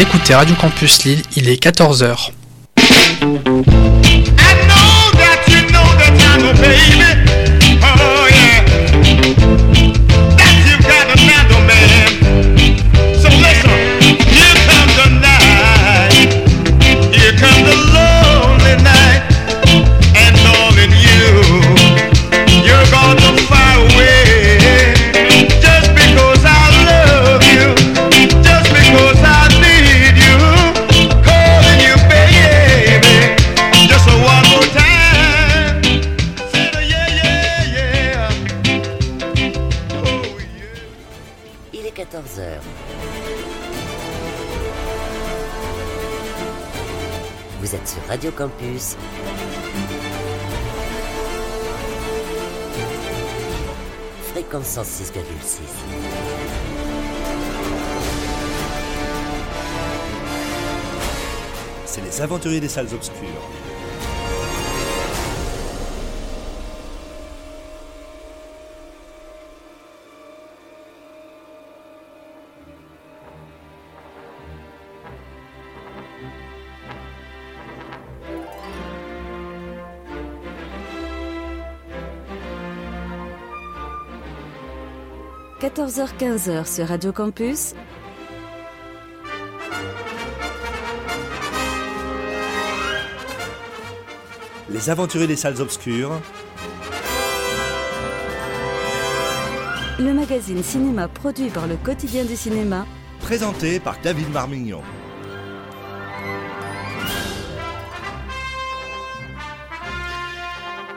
Écoutez Radio Campus Lille, il est 14h. Campus. Fréquence 106,6. C'est les aventuriers des salles obscures. 14h-15h sur Radio Campus. Les aventuriers des salles obscures. Le magazine cinéma produit par le quotidien du cinéma. Présenté par David Marmignon.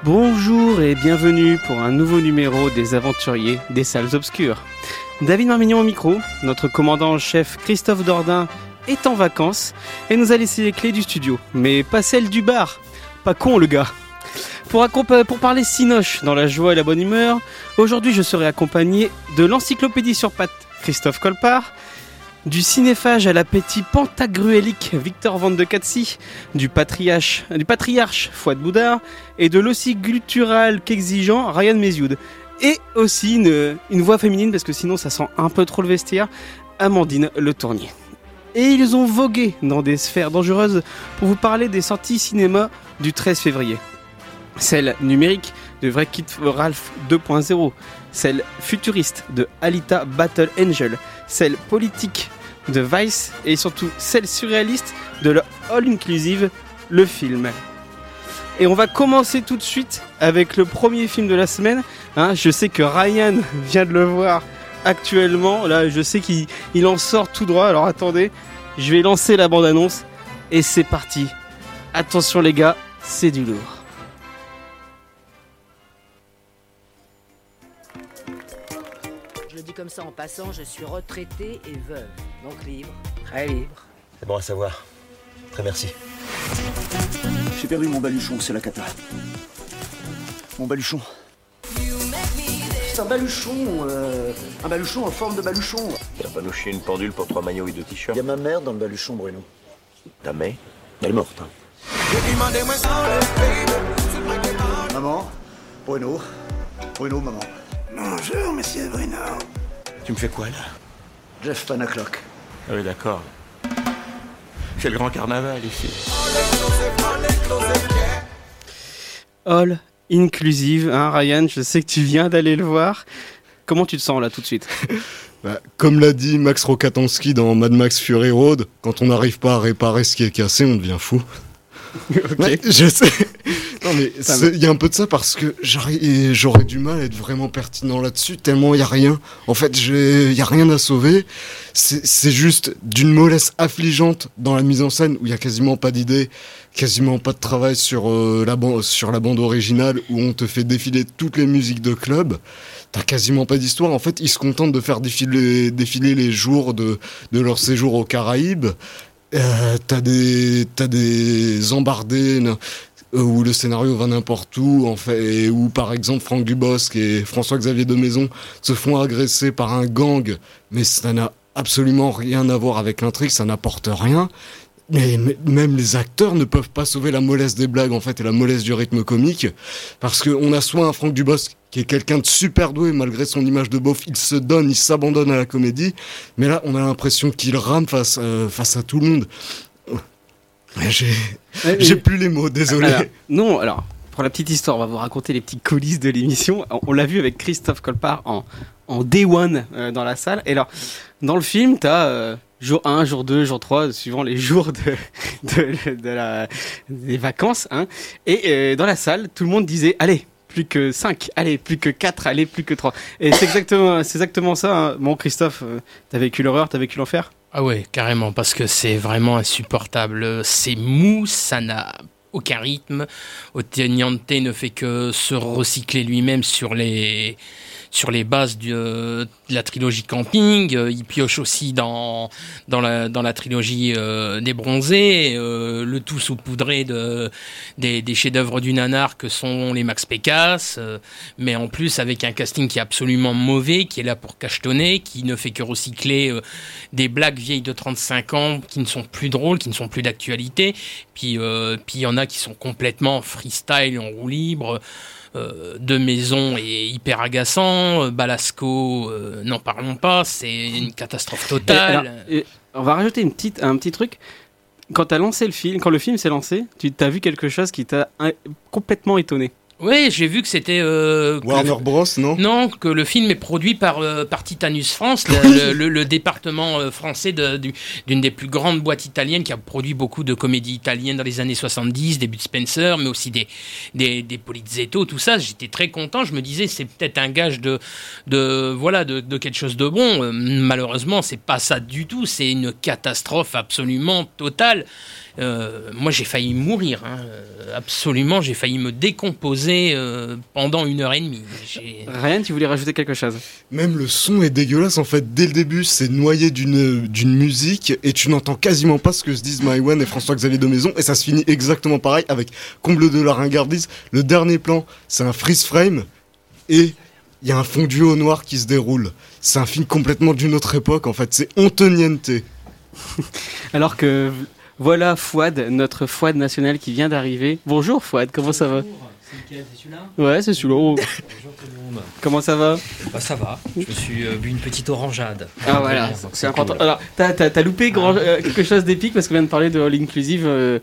Bonjour et bienvenue pour un nouveau numéro des aventuriers des salles obscures. David Marmignon au micro, notre commandant en chef Christophe Dordain est en vacances et nous a laissé les clés du studio, mais pas celles du bar. Pas con le gars. Pour, pour parler Sinoche dans la joie et la bonne humeur, aujourd'hui je serai accompagné de l'encyclopédie sur pattes Christophe Colpart, du cinéphage à l'appétit pantagruélique Victor Van de Katsi, du patriarche, Fouad Boudard et de l'aussi guttural qu'exigeant Ryan Mézioud. Et aussi une, une, voix féminine, parce que sinon ça sent un peu trop le vestiaire, Amandine Le Tournier. Et ils ont vogué dans des sphères dangereuses pour vous parler des sorties cinéma du 13 février. Celle numérique de Vrai Kit Ralph 2.0, celle futuriste de Alita Battle Angel, celle politique de Vice et surtout celle surréaliste de la All Inclusive, le film. Et on va commencer tout de suite avec le premier film de la semaine. Hein, je sais que Ryan vient de le voir actuellement. Là, je sais qu'il en sort tout droit. Alors attendez, je vais lancer la bande-annonce. Et c'est parti. Attention les gars, c'est du lourd. Comme ça en passant, je suis retraité et veuve. Donc libre, très libre. C'est bon à savoir. Très merci. J'ai perdu mon baluchon, c'est la cata. Mon baluchon. C'est un baluchon, euh, un baluchon en forme de baluchon. T'as pas nous chier une pendule pour trois maillots et deux t-shirts Il y a ma mère dans le baluchon, Bruno. Ta mère Elle est morte. Hein. Maman Bruno Bruno, maman. Bonjour, monsieur Bruno. Tu me fais quoi là Jeff Panaclock. Ah oui, d'accord. C'est le grand carnaval ici. All inclusive, hein, Ryan, je sais que tu viens d'aller le voir. Comment tu te sens là tout de suite? Bah, Comme l'a dit Max Rokatonski dans Mad Max Fury Road, quand on n'arrive pas à réparer ce qui est cassé, on devient fou. ok. je sais. Non mais il y a un peu de ça parce que j'aurais du mal à être vraiment pertinent là-dessus tellement il y a rien. En fait, il y a rien à sauver. C'est juste d'une mollesse affligeante dans la mise en scène où il y a quasiment pas d'idée, quasiment pas de travail sur euh, la bande sur la bande originale où on te fait défiler toutes les musiques de club. T'as quasiment pas d'histoire. En fait, ils se contentent de faire défiler, défiler les jours de, de leur séjour aux Caraïbes. Euh, t'as des t'as des embardés où le scénario va n'importe où, en fait, et où par exemple Franck Dubosc et François-Xavier de Maison se font agresser par un gang, mais ça n'a absolument rien à voir avec l'intrigue, ça n'apporte rien. Mais, même les acteurs ne peuvent pas sauver la mollesse des blagues en fait et la mollesse du rythme comique parce qu'on a soit un Franck Dubosc qui est quelqu'un de super doué malgré son image de beauf. Il se donne, il s'abandonne à la comédie. Mais là, on a l'impression qu'il rame face, euh, face à tout le monde. J'ai plus les mots, désolé. Alors, non, alors, pour la petite histoire, on va vous raconter les petites coulisses de l'émission. On, on l'a vu avec Christophe Colpart en, en Day One euh, dans la salle. Et alors, dans le film, tu as jour 1, jour 2, jour 3, suivant les jours de, de, de la, des vacances. Hein. Et euh, dans la salle, tout le monde disait Allez, plus que 5, allez, plus que 4, allez, plus que 3. Et c'est exactement, exactement ça. Hein. Bon, Christophe, euh, t'as vécu l'horreur, t'as vécu l'enfer? Ah ouais, carrément, parce que c'est vraiment insupportable. C'est mou, ça n'a aucun rythme. Oteniante ne fait que se recycler lui-même sur les sur les bases de, de la trilogie Camping. Euh, il pioche aussi dans, dans, la, dans la trilogie euh, des Bronzés, euh, le tout saupoudré de, des, chefs-d'œuvre du nanar que sont les Max Pécasse, euh, mais en plus avec un casting qui est absolument mauvais, qui est là pour cachetonner, qui ne fait que recycler euh, des blagues vieilles de 35 ans qui ne sont plus drôles, qui ne sont plus d'actualité. Puis euh, puis il y en a qui sont complètement freestyle en roue libre. Euh, de maison est hyper agaçant, euh, Balasco, euh, n'en parlons pas, c'est une catastrophe Et totale. alors, et on va rajouter une petite, un petit truc. Quand t'as lancé le film, quand le film s'est lancé, tu t'as vu quelque chose qui t'a complètement étonné. Oui, j'ai vu que c'était. euh, Warner Bros, non? Non, que le film est produit par, euh, par Titanus France, le, le- le département euh, français de- du- d'une des plus grandes boîtes italiennes qui a produit beaucoup de comédies italiennes dans les années 70, début de Spencer, mais aussi des, des, des Polizetto, tout ça. J'étais très content. Je me disais, c'est peut-être un gage de, de, voilà, de, de quelque chose de bon. Euh, malheureusement, c'est pas ça du tout. C'est une catastrophe absolument totale. Euh, moi, j'ai failli mourir. hein. Euh, Absolument, j'ai failli me décomposer euh, pendant une heure et demie. Ryan, tu voulais rajouter quelque chose? Même le son est dégueulasse en fait. Dès le début, c'est noyé d'une d'une musique et tu n'entends quasiment pas ce que se disent Maïwen et François-Xavier de Maison. Et ça se finit exactement pareil avec comble de la ringardise. Le dernier plan, c'est un freeze frame et il y a un fondu au noir qui se déroule. C'est un film complètement d'une autre époque en fait. C'est Ontoniente. Alors que voilà Fouad, notre Fouad national qui vient d'arriver. Bonjour Fouad, comment ça va? Lequel C'est celui-là Ouais, c'est celui-là. Oh. Bonjour tout le monde. Comment ça va Bah ça va, je me suis euh, bu une petite orangeade. Ah voilà, c'est important. cool. Alors, t'as, t'as- t'as loupé grand- euh, quelque chose d'épique parce qu'on vient de parler de All Inclusive. euh,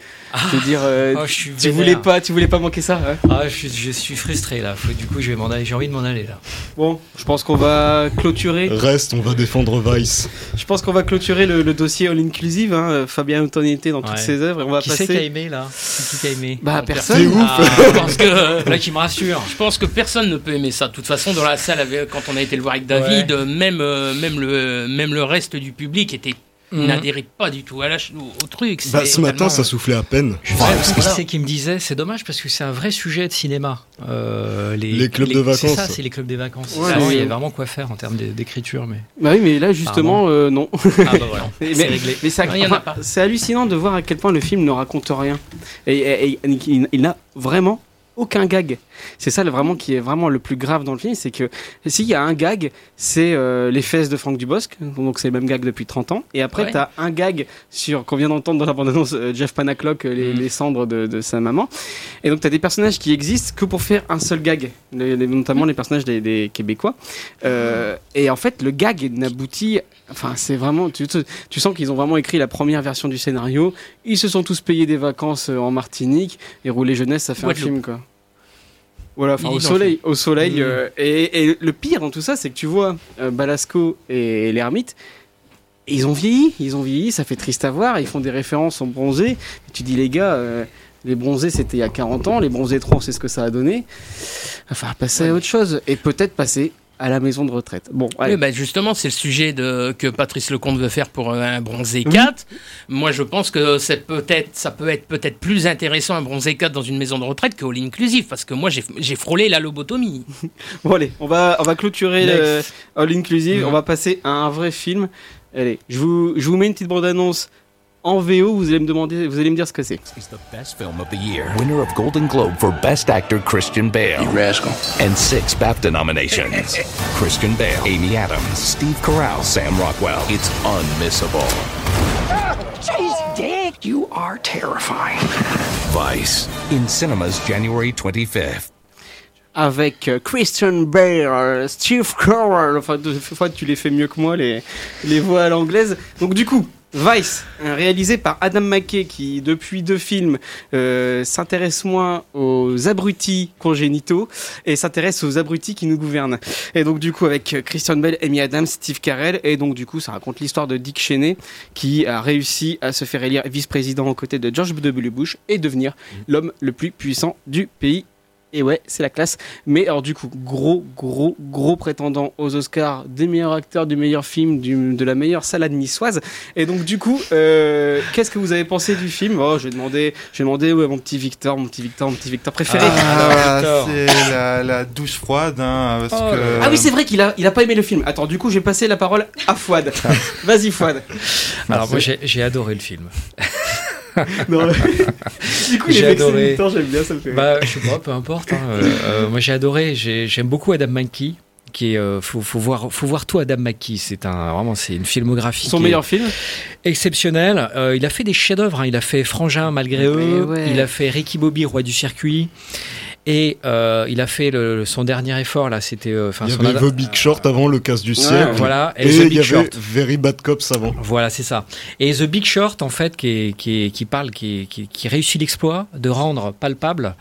je veux dire, euh, Oh, je suis tu voulais pas, tu voulais pas manquer ça. hein Ah, je suis, je suis frustré là. Faut- du coup, je vais m'en aller. J'ai envie de m'en aller là. Bon, je pense qu'on va clôturer. Reste, on va défendre Vice. Je pense qu'on va clôturer le, le dossier All Inclusive. Hein, Fabien Antoniette dans toutes Ouais. ses œuvres. Et on va qui passer. c'est qui a aimé là? C'est qui qui a aimé? Bah personne. C'est ouf. Ah, pense que Là qui me rassure. je pense que personne ne peut aimer ça. De toute façon, dans la salle, avec- quand on a été le voir avec David, Ouais. euh, même euh, même le même le reste du public était Mhm. n'adhérait pas du tout à la au, au truc. Bah, C'est ce matin, ça soufflait à peine. Que c'est qui me disait, c'est dommage parce que c'est un vrai sujet de cinéma. Euh, Les clubs de C'est vacances. ça, c'est les clubs des vacances. Ouais, mais- il y a vraiment quoi faire en termes d'é- d'écriture, mais. Bah oui, mais là justement, euh, non. Ah bah voilà, Mais- c'est mais- réglé. Mais c'est Non, il y en a enfin, pas. c'est hallucinant de voir à quel point le film ne raconte rien. Et, et- et il, il n'a vraiment aucun gag. C'est ça le- vraiment qui est vraiment le plus grave dans le film, c'est que s'il y a un gag, c'est euh, les fesses de Franck Dubosc, donc c'est le même gag depuis 30 ans. Et après, Ouais. tu as un gag sur qu'on vient d'entendre dans la bande-annonce euh, Jeff Panaclock, euh, les, Mhm. les cendres de, de sa maman. Et donc tu as des personnages qui existent que pour faire un seul gag, les- les- notamment les personnages des, des Québécois. Euh, et en fait, le gag n'aboutit. Enfin, c'est vraiment. Tu, tu- sens qu'ils ont vraiment écrit la première version du scénario. Ils se sont tous payés des vacances euh, en Martinique. Et Rouler Jeunesse, ça fait un film, quoi. Voilà, enfin, Il au soleil. Au soleil Mhm. euh, et, et le pire dans tout ça, c'est que tu vois euh, Balasco et l'ermite. Ils ont vieilli, ils ont vieilli, ça fait triste à voir. Ils font des références aux bronzés. Et tu dis, les gars, euh, les bronzés c'était il y a 40 ans, les bronzés 3, on sait ce que ça a donné. Enfin, passer à autre chose. Et peut-être passer à la maison de retraite. Bon, allez. Oui, bah, justement, c'est le sujet de, que Patrice Lecomte veut faire pour un bronzé 4. Moi, je pense que c'est peut-être, ça peut être peut-être plus intéressant un bronzé 4 dans une maison de retraite que All Inclusive, parce que moi, j'ai frôlé la lobotomie. Bon allez, on va, on va clôturer le All Inclusive, Mhm. on va passer à un vrai film. Allez, je vous, je vous mets une petite bande-annonce en VO, vous allez me demander, vous allez me dire ce que c'est. He's the best film of the year. Winner of Golden Globe for Best Actor Christian Bale. You rascal. And six BAFTA nominations. Christian Bale, Amy Adams, Steve Carell, Sam Rockwell. It's unmissable. Jeez, Dick, you are terrifying. Vice. In cinemas January 25th. avec euh, Christian Bale, Steve Carell. Enfin, deux fois tu les fais mieux que moi les les voix à l'anglaise. Donc du coup, Vice, hein, réalisé par Adam McKay, qui depuis deux films euh, s'intéresse moins aux abrutis congénitaux et s'intéresse aux abrutis qui nous gouvernent. Et donc du coup avec Christian Bell, Amy Adams, Steve Carell, et donc du coup ça raconte l'histoire de Dick Cheney qui a réussi à se faire élire vice-président aux côtés de George W. Bush et devenir l'homme le plus puissant du pays et ouais, c'est la classe. Mais alors du coup, gros, gros, gros prétendant aux Oscars des meilleurs acteurs, du meilleur film, du, de la meilleure salade niçoise. Et donc du coup, euh, qu'est-ce que vous avez pensé du film? Oh, je vais demander, je vais demander ouais, mon petit Victor, mon petit Victor, mon petit Victor préféré. Ah, c'est la, la douche froide, hein, parce Oh, que... Ah oui, c'est vrai qu'il a, il a pas aimé le film. Attends, du coup, j'ai passé la parole à Fouad. Vas-y, Fouad. Alors moi j'ai adoré le film. Non, du coup, il J'ai adoré. J'aime bien, ça fait. Bah, je sais pas, peu importe. hein. Euh, euh, moi, j'ai adoré. J'ai- J'aime beaucoup Adam McKay. Qui est, euh, faut, faut voir, faut voir tout Adam McKay. C'est un, vraiment, c'est une filmographie. Son meilleur film? Exceptionnel. Il a fait des chefs-d'œuvre. hein. Il a fait Frangin malgré eux. ouais. Il a fait Ricky Bobby, roi du circuit. Et euh, il a fait le- son dernier effort là. C'était, euh, enfin, Il y son avait The Big Short avant le casse du siècle. voilà, et Et, The il Big y avait Short. Very Bad Cops avant. Voilà, c'est ça. Et The Big Short, en fait, qui, est- qui, est- qui parle, qui, est- qui, qui réussit l'exploit de rendre palpable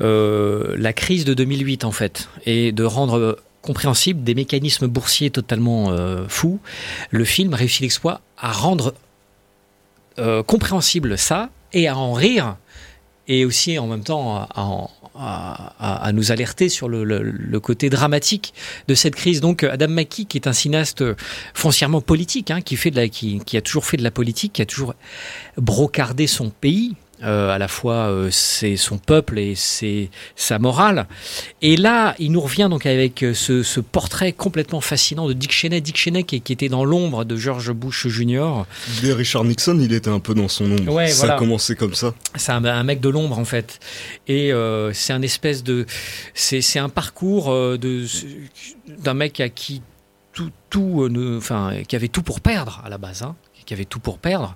euh, la crise de 2008, en fait, et de rendre compréhensible des mécanismes boursiers totalement euh, fous. Le film réussit l'exploit à rendre compréhensible ça et à en rire et aussi en même temps à, nous alerter sur le, côté dramatique de cette crise. Donc Adam McKay, qui est un cinéaste foncièrement politique, hein, qui, fait de la, qui, a toujours fait de la politique, qui a toujours brocardé son pays, à la fois euh, c'est son peuple et c'est sa morale. Et là, il nous revient donc avec euh, ce, ce portrait complètement fascinant de Dick Cheney, Dick Cheney qui, qui était dans l'ombre de George Bush Jr. Dès Richard Nixon, il était un peu dans son ombre. Ouais, ça voilà. a commencé comme ça. C'est un, un mec de l'ombre en fait, et euh, c'est un espèce de, c'est un parcours euh, de d'un mec à qui tout, tout, euh, ne- enfin, qui avait tout pour perdre à la base. Hein qui avait tout pour perdre,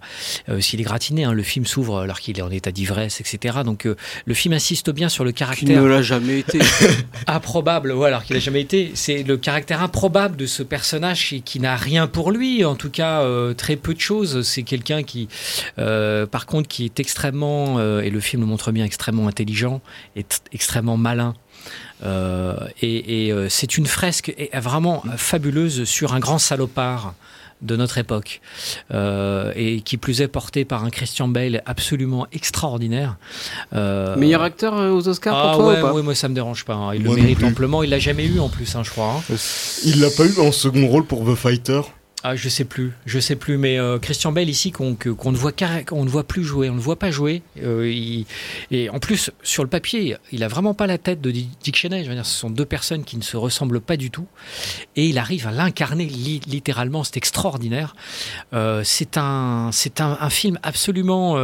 euh, s'il est gratiné, hein, le film s'ouvre alors qu'il est en état d'ivresse, etc. Donc euh, le film insiste bien sur le Qui caractère ne l'a jamais été. improbable, ouais, alors qu'il n'a jamais été. C'est le caractère improbable de ce personnage qui, qui n'a rien pour lui, en tout cas euh, très peu de choses. C'est quelqu'un qui, par contre, qui est extrêmement, et le film le montre bien, extrêmement intelligent et t- extrêmement malin. Et et, c'est une fresque vraiment fabuleuse sur un grand salopard de notre époque Euh, et qui plus est porté par un Christian Bale absolument extraordinaire. Euh, Meilleur acteur euh, aux Oscars ah pour toi ouais, ou pas ouais, moi ça me dérange pas. hein. Il Moi le mérite amplement. Il l'a jamais eu en plus, hein, je crois. hein. Il l'a pas eu en second rôle pour The Fighter. Ah, je sais plus, je sais plus. Mais euh, Christian Bale ici qu'on ne voit qu'on ne voit plus jouer, on ne voit pas jouer. Euh, et en plus sur le papier, il a vraiment pas la tête de Di- Dick Cheney. Je veux dire, ce sont deux personnes qui ne se ressemblent pas du tout. Et il arrive à l'incarner li- littéralement. C'est extraordinaire. Euh, c'est un, c'est un film absolument.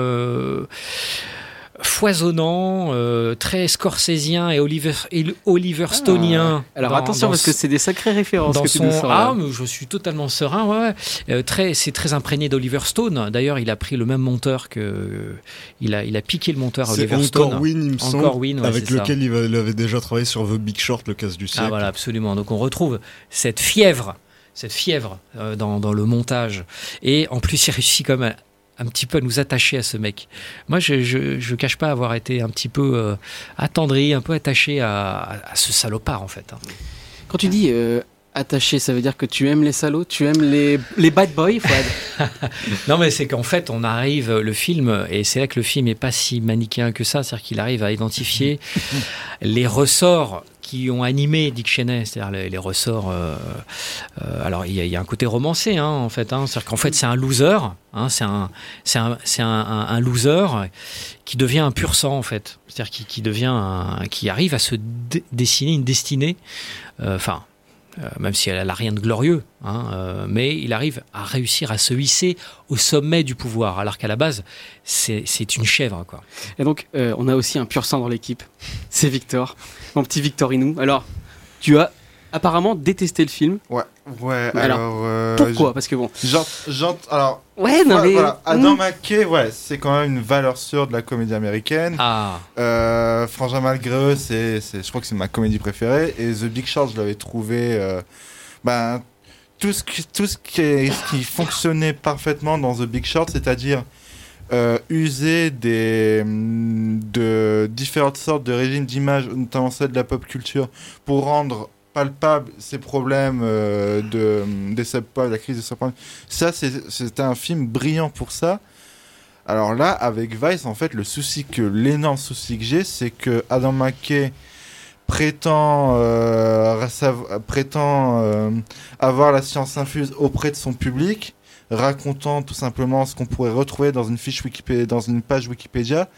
Foisonnant, euh, très scorsésien et Oliver, et Oliver Stonien. Alors dans- attention dans parce que c'est des sacrées références dans que tu son ah mais je suis totalement serein ouais, ouais. Euh, très c'est très imprégné d'Oliver Stone d'ailleurs il a pris le même monteur que il a il a piqué le monteur à C'est Oliver Stone encore Win, il me semble, Encore Win, ouais, avec ça. lequel il, va- il avait déjà travaillé sur The Big Short, le casse du siècle. ah voilà absolument donc on retrouve cette fièvre cette fièvre euh, dans, dans le montage et en plus il réussit comme un, un petit peu à nous attacher à ce mec. Moi, je, je, je cache pas avoir été un petit peu euh, attendri, un peu attaché à, ce salopard en fait. hein. Quand tu dis euh, attaché, ça veut dire que tu aimes les salauds, tu aimes les, les bad boys, Fouad? Non, mais c'est qu'en fait, on arrive, le film, et c'est là que le film est pas si manichéen que ça, c'est-à-dire qu'il arrive à identifier les ressorts qui ont animé Dick Cheney, c'est-à-dire les, les ressorts. euh, euh, alors, il y, y a un côté romancé, hein, en fait. Hein, c'est-à-dire qu'en fait, c'est un loser, hein, c'est un, un, un, un- loser qui devient un pur sang, en fait. C'est-à-dire qui, qui devient, qui arrive à se dessiner une destinée. euh, Enfin. Euh, même si elle n'a rien de glorieux, hein, euh, mais il arrive à réussir à se hisser au sommet du pouvoir, alors qu'à la base, c'est une chèvre. Quoi. Et donc, euh, on a aussi un pur sang dans l'équipe. C'est Victor, mon petit Victorinou. Alors, tu as apparemment détesté le film. Ouais. Ouais, Alors, alors. euh, pourquoi Parce que bon. Genre, genre, alors. Ouais, non, voilà, mais- voilà. Adam Hmm. McKay, ouais, c'est quand même une valeur sûre de la comédie américaine. Ah. Euh, Frangin Malgré eux, c'est, je crois que c'est ma comédie préférée. Et The Big Short, je l'avais trouvé. euh, ben, tout ce qui, tout ce qui, est- ce qui fonctionnait parfaitement dans The Big Short, c'est-à-dire euh, user des, de différentes sortes de régimes d'image, notamment celle de la pop culture, pour rendre palpable ces problèmes euh, de, des subprimes, la crise des subprimes. Ça, c'était un film brillant pour ça. Alors là, avec Vice, en fait, le souci que l'énorme souci que j'ai, c'est que Adam McKay prétend euh, prétend euh, avoir la science infuse auprès de son public, racontant tout simplement ce qu'on pourrait retrouver dans une fiche Wikipédia, dans une page Wikipédia,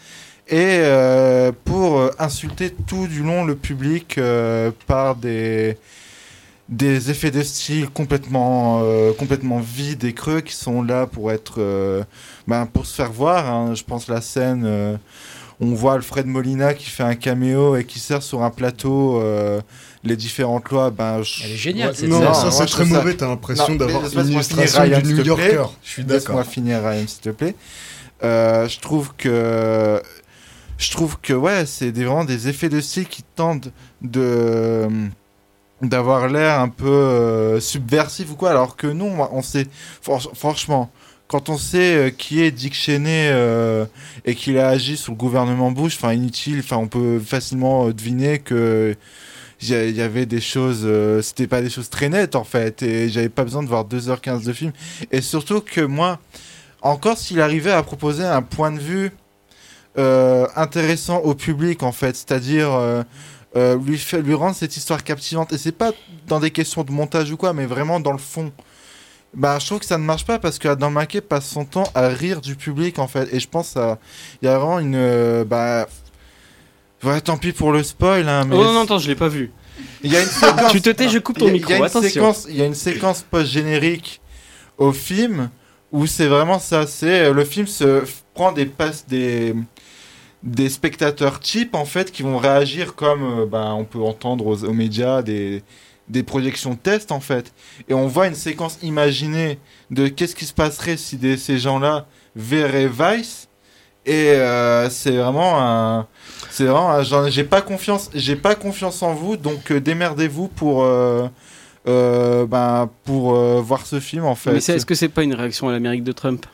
et euh, pour euh, insulter tout du long le public euh, par des des effets de style complètement euh, complètement vides et creux qui sont là pour être euh, ben, pour se faire voir hein. je pense la scène euh, on voit Alfred Molina qui fait un caméo et qui sert sur un plateau euh, les différentes lois ben je- Elle est géniale, Ouais, cette Non, scène. ça, c'est très ça- mauvais, t'as l'impression d'avoir une laisse-moi illustration Ryan, du New. Yorker. Je suis Laisse-moi d'accord. finir Ryan s'il te plaît Euh, je trouve que je trouve que ouais c'est des, vraiment des effets de style qui tentent de d'avoir l'air un peu euh, subversif ou quoi alors que non on sait fran- franchement quand on sait euh, qui est Dick Cheney euh, et qu'il a agi sous le gouvernement Bush enfin inutile on peut facilement euh, deviner que il y avait des choses euh, c'était pas des choses très nettes en fait et j'avais pas besoin de voir 2h15 de film. Et surtout que moi encore s'il arrivait à proposer un point de vue euh, intéressant au public en fait c'est-à-dire euh, euh, lui, fait, lui rendre cette histoire captivante et c'est pas dans des questions de montage ou quoi mais vraiment dans le fond bah, je trouve que ça ne marche pas parce que Adam McKay passe son temps à rire du public en fait et je pense qu'il y a vraiment une euh, bah ouais tant pis pour le spoil hein, mais Oh non, non, attends, je l'ai pas vu. il y a une séquence. Tu te tais, je coupe ton Il micro, Il y a une attention. séquence, il y a une séquence post-générique au film où c'est vraiment ça. C'est euh, le film se prend des passes des des spectateurs cheap en fait qui vont réagir comme euh, ben, on peut entendre aux, aux médias des des projections test en fait. Et on voit une séquence imaginée de qu'est-ce qui se passerait si des, ces gens-là verraient Vice. Et euh, c'est vraiment un c'est vraiment un- j'ai pas confiance j'ai pas confiance en vous donc euh, démerdez-vous pour euh, ben pour voir ce film en fait. Mais est-ce que c'est pas une réaction à l'Amérique de Trump?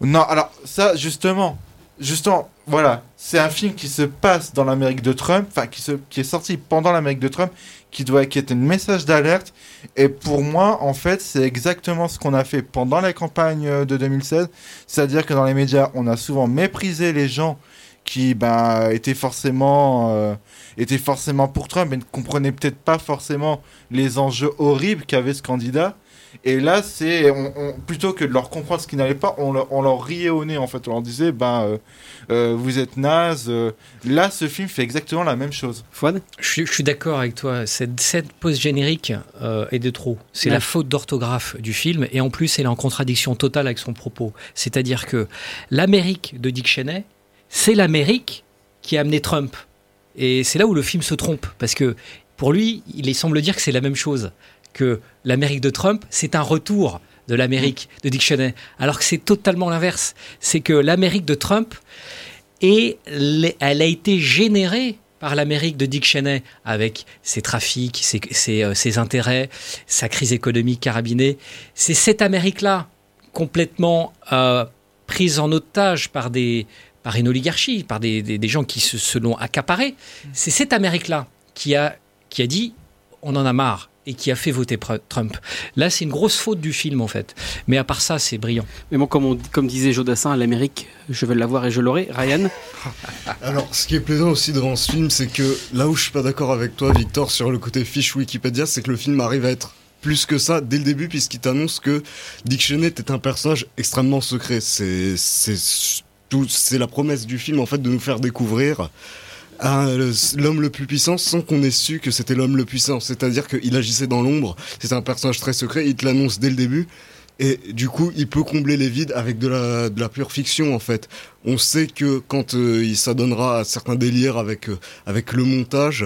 Non, alors ça, justement, justement, voilà, c'est un film qui se passe dans l'Amérique de Trump, enfin qui, qui est sorti pendant l'Amérique de Trump, qui doit, qui est un message d'alerte. Et pour moi, en fait, c'est exactement ce qu'on a fait pendant la campagne euh, de 2016, c'est-à-dire que dans les médias, on a souvent méprisé les gens qui ben, étaient forcément euh, étaient forcément pour Trump et ne comprenaient peut-être pas forcément les enjeux horribles qu'avait ce candidat. Et là, c'est on- on- plutôt que de leur comprendre ce qui n'allait pas, on leur, on leur riait au nez en fait. On leur disait, ben, euh, euh, vous êtes naze. euh. Là, ce film fait exactement la même chose. Fouad? Je suis, je suis d'accord avec toi. Cette, cette pause générique euh, est de trop. C'est Ouais. la faute d'orthographe du film et en plus, elle est en contradiction totale avec son propos. C'est-à-dire que l'Amérique de Dick Cheney, c'est l'Amérique qui a amené Trump. Et c'est là où le film se trompe parce que pour lui, il semble dire que c'est la même chose. Que l'Amérique de Trump, c'est un retour de l'Amérique de Dick Cheney. Alors que c'est totalement l'inverse. C'est que l'Amérique de Trump les- elle a été générée par l'Amérique de Dick Cheney avec ses trafics, ses, ses, euh, ses intérêts, sa crise économique carabinée. C'est cette Amérique-là, complètement euh, prise en otage par, des, par une oligarchie, par des, des- des gens qui se, se l'ont accaparé. C'est cette Amérique-là qui a, qui a dit on en a marre et qui a fait voter Trump. Là, c'est une grosse faute du film, en fait. Mais à part ça, c'est brillant. Mais bon, comme, on- comme disait Jodassin, l'Amérique, je vais l'avoir et je l'aurai. Ryan Alors, ce qui est plaisant aussi devant ce film, c'est que là où je suis pas d'accord avec toi, Victor, sur le côté fiche Wikipédia, c'est que le film arrive à être plus que ça dès le début, puisqu'il t'annonce que Dick Cheney est un personnage extrêmement secret. C'est, c'est tout, c'est la promesse du film, en fait, de nous faire découvrir le- l'homme le plus puissant sans qu'on ait su que c'était l'homme le puissant. C'est-à-dire qu'il agissait dans l'ombre, c'est un personnage très secret, il te l'annonce dès le début. Et du coup, il peut combler les vides avec de la, pure fiction, en fait. On sait que quand euh, il s'adonnera à certains délires avec, euh, avec le montage,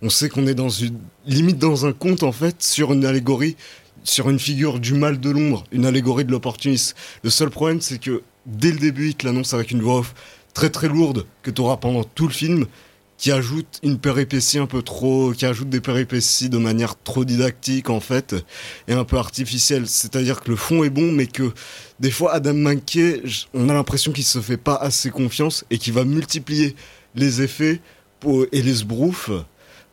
on sait qu'on est dans une limite dans un conte, en fait, sur une allégorie. sur une figure du mal de l'ombre, une allégorie de l'opportunisme. Le seul problème, c'est que dès le début, il te l'annonce avec une voix off très très lourde que tu auras pendant tout le film, qui ajoute une péripétie un peu trop, qui ajoute des péripéties de manière trop didactique en fait, et un peu artificielle. C'est-à-dire que le fond est bon, mais que des fois Adam j- on a l'impression qu'il se fait pas assez confiance et qu'il va multiplier les effets et les sbroufs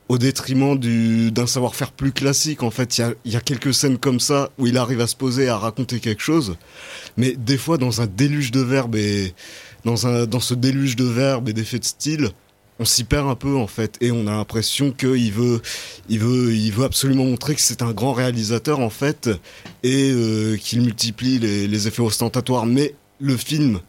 au détriment du- d'un savoir-faire plus classique. En fait, il y a, y a quelques scènes comme ça où il arrive à se poser, à raconter quelque chose, mais des fois dans un déluge de verbes et dans, un, dans ce déluge de verbes et d'effets de style, on s'y perd un peu en fait et on a l'impression qu'il veut, il veut, il veut absolument montrer que c'est un grand réalisateur en fait et euh, qu'il multiplie les, les effets ostentatoires. Mais le film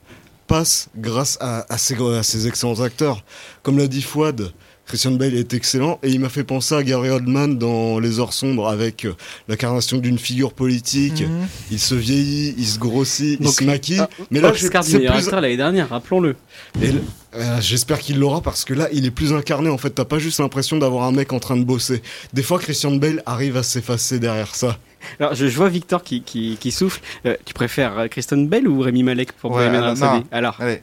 passe grâce à, à, ces excellents acteurs. Comme l'a dit Fouad, Christian Bale est excellent et il m'a fait penser à Gary Oldman dans Les Heures Sombres avec euh, l'incarnation d'une figure politique. Mhm. Il se vieillit, il se grossit, il Donc, se maquille. ah, mais là, Oscar du meilleur plus- acteur l'année dernière, rappelons-le. euh, j'espère qu'il l'aura parce que là, il est plus incarné. En fait, t'as pas juste l'impression d'avoir un mec en train de bosser. Des fois, Christian Bale arrive à s'effacer derrière ça. Alors, je, je vois Victor qui, qui, qui souffle. Euh, tu préfères Kristen Bell ou Rémi Malek pour Ouais, Bohemian Rhapsody? Non. Alors, Allez.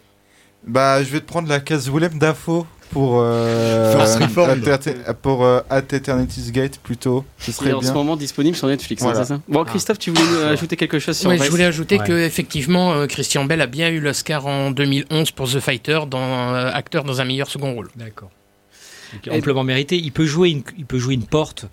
Bah, je vais te prendre la case Willem Dafoe pour euh. At- pour euh, At Eternity's Gate plutôt. Ce il serait est en bien. ce moment disponible sur Netflix, hein, Voilà. c'est ça? Bon, Christophe, tu voulais euh, ajouter quelque chose sur Ouais, je voulais ajouter Ouais. que effectivement euh, Christian Bell a bien eu l'Oscar en 2011 pour The Fighter, dans euh, acteur dans un meilleur second rôle. D'accord. Amplement mérité. Il peut jouer une, il peut jouer une porte,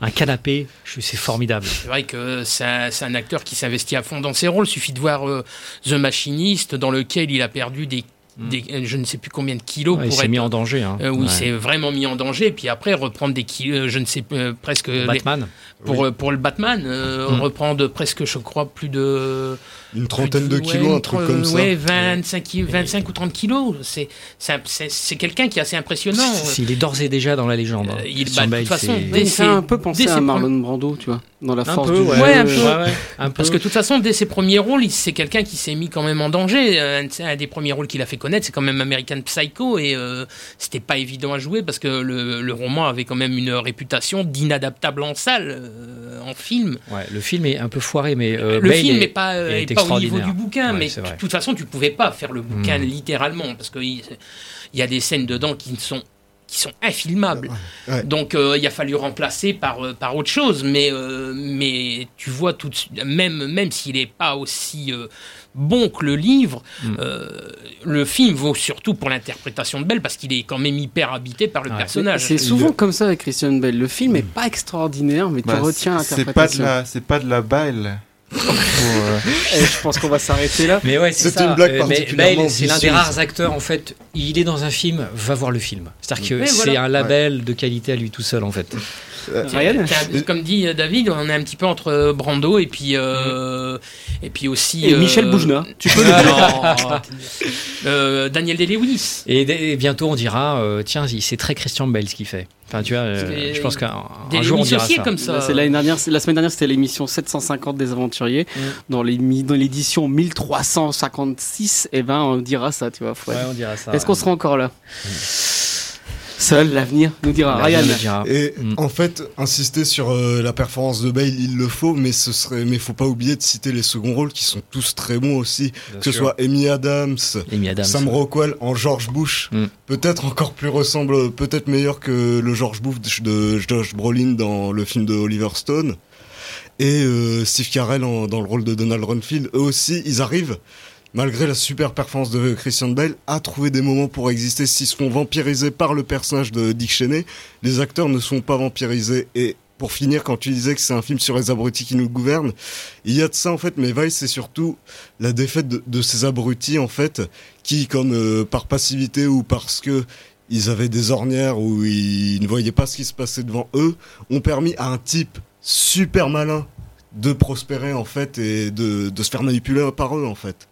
un canapé. C'est formidable. C'est vrai que c'est un, acteur qui s'investit à fond dans ses rôles. Suffit de voir euh, The Machinist, dans lequel il a perdu des, des- euh, je ne sais plus combien de kilos Ouais, il pour s'est être mis en danger. Hein. Euh, oui, Ouais. c'est vraiment mis en danger. Et puis après, reprendre des kilos, euh, je ne sais euh, presque. les- Batman. pour, euh, pour le Batman, euh, Mm. reprendre presque, je crois, plus de. Une trentaine de kilos, ouais, un truc comme ça. Ouais, 25, ki- 25 ou 30 kilos. C'est c'est un- c'est- c'est quelqu'un qui est assez impressionnant. Il est d'ores et déjà dans la légende. hein. Euh, il- bah, de toute façon, c'est- dès Il ses- un peu penser dès à Marlon Brando, tu vois, dans la Un force peu, du ouais, jeu. Un peu. Parce que de toute façon, dès ses premiers rôles, il- c'est quelqu'un qui s'est mis quand même en danger. Un, un des premiers rôles qu'il a fait connaître, c'est quand même American Psycho. Et euh, c'était pas évident à jouer parce que le, le roman avait quand même une réputation d'inadaptable en salle, euh, en film. Ouais, le film est un peu foiré, mais euh, le Bale film est- n'est pas, euh, est est pas au niveau du bouquin, Ouais, mais de toute façon, tu pouvais pas faire le bouquin Mm. littéralement parce qu'il il y a des scènes dedans qui ne sont qui sont infilmables. Ouais. Donc euh, il a fallu remplacer par, euh, par autre chose, mais, euh, mais tu vois tout de même, même s'il n'est pas aussi euh, bon que le livre, Mm. euh, le film vaut surtout pour l'interprétation de Belle parce qu'il est quand même hyper habité par le Ouais. personnage. C'est souvent comme ça avec Christian Bell. Le film est pas extraordinaire, mais tu Bah, retiens c'est- c'est pas de l'interprétation. la, c'est pas de la balle. Euh, Et je pense qu'on va s'arrêter là. Mais ouais, c'est une blague Euh, mais particulièrement Bale, c'est l'un des rares acteurs, en fait. Il est dans un film, va voir le film. C'est-à-dire que Oui, c'est voilà. un label de qualité à lui tout seul, en fait. Ryan C'est un- Comme dit euh, David, on est un petit peu entre euh, Brando et puis euh, et puis aussi Et euh, Michel Boujna. Tu peux ah, le non. Euh, Daniel Day-Lewis. Et, et bientôt, on dira, euh, tiens, c'est très Christian Bale ce qu'il fait. Enfin, tu vois, euh, je pense qu'un jour, on dira ça. comme ça. Bah, dernière, c'est- la semaine dernière, c'était l'émission 750 des aventuriers. Mm. Dans l'édition 1356, et ben on dira ça, tu vois. Ouais, on dira ça. Est-ce qu'on sera encore là? Seul l'avenir nous dira. Ryan. nous dira. Et Mm. en fait, insister sur euh, la performance de Bale, il le faut, mais ce serait, mais faut pas oublier de citer les seconds rôles qui sont tous très bons aussi, Bien que ce soit Amy Adams, Amy Adams. Sam Rockwell en George Bush, Mm. peut-être encore plus ressemble, peut-être meilleur que le George Bush de Josh Brolin dans le film de Oliver Stone, et euh, Steve Carell en- dans le rôle de Donald Rumfield. Eux aussi, ils arrivent. Malgré la super performance de Christian Bale, à trouver des moments pour exister. S'ils se font vampiriser par le personnage de Dick Cheney, les acteurs ne sont pas vampirisés. Et pour finir, quand tu disais que c'est un film sur les abrutis qui nous gouvernent, il y a de ça en fait, mais Vice c'est surtout la défaite de, ces abrutis en fait, qui comme euh, par passivité ou parce que ils avaient des ornières ou ils ne voyaient pas ce qui se passait devant eux, ont permis à un type super malin de prospérer en fait et de, de se faire manipuler par eux en fait.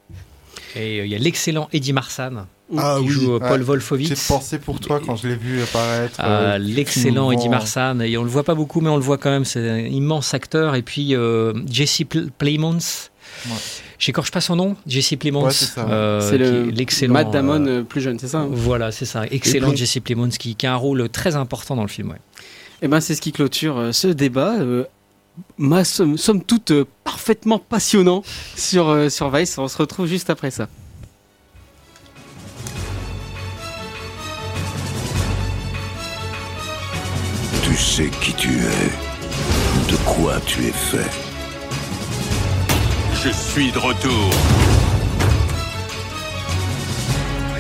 Et euh, il y a l'excellent Eddie Marsan. Ah qui oui. joue euh, Paul Ouais. Wolfowitz. J'ai pensé pour toi quand je l'ai vu apparaître. Ah, euh, L'excellent Eddie Marsan, et on le voit pas beaucoup, mais on le voit quand même, c'est un immense acteur. Et puis euh, Jesse Pl- Plemons, Ouais. j'écorche pas son nom, Jesse Plemons, Ouais, c'est euh, qui le l'excellent. Matt Damon plus jeune, c'est ça hein? Voilà, c'est ça, excellent puis- Jesse Plemons qui, qui a un rôle très important dans le film. Ouais. Eh ben c'est ce qui clôture ce débat. Ma somme, somme toute euh, parfaitement passionnant sur, euh, sur Vice. On se retrouve juste après ça. Tu sais qui tu es, de quoi tu es fait. Je suis de retour.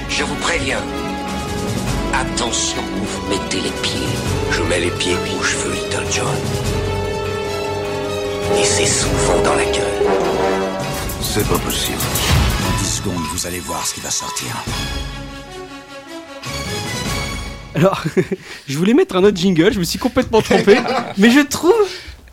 Je vous préviens. Attention où vous mettez les pieds. Je mets les pieds où je veux, Little John. Et c'est souvent dans la gueule. C'est pas possible. Dans 10 secondes, vous allez voir ce qui va sortir. Alors, je voulais mettre un autre jingle, je me suis complètement trompé, mais je trouve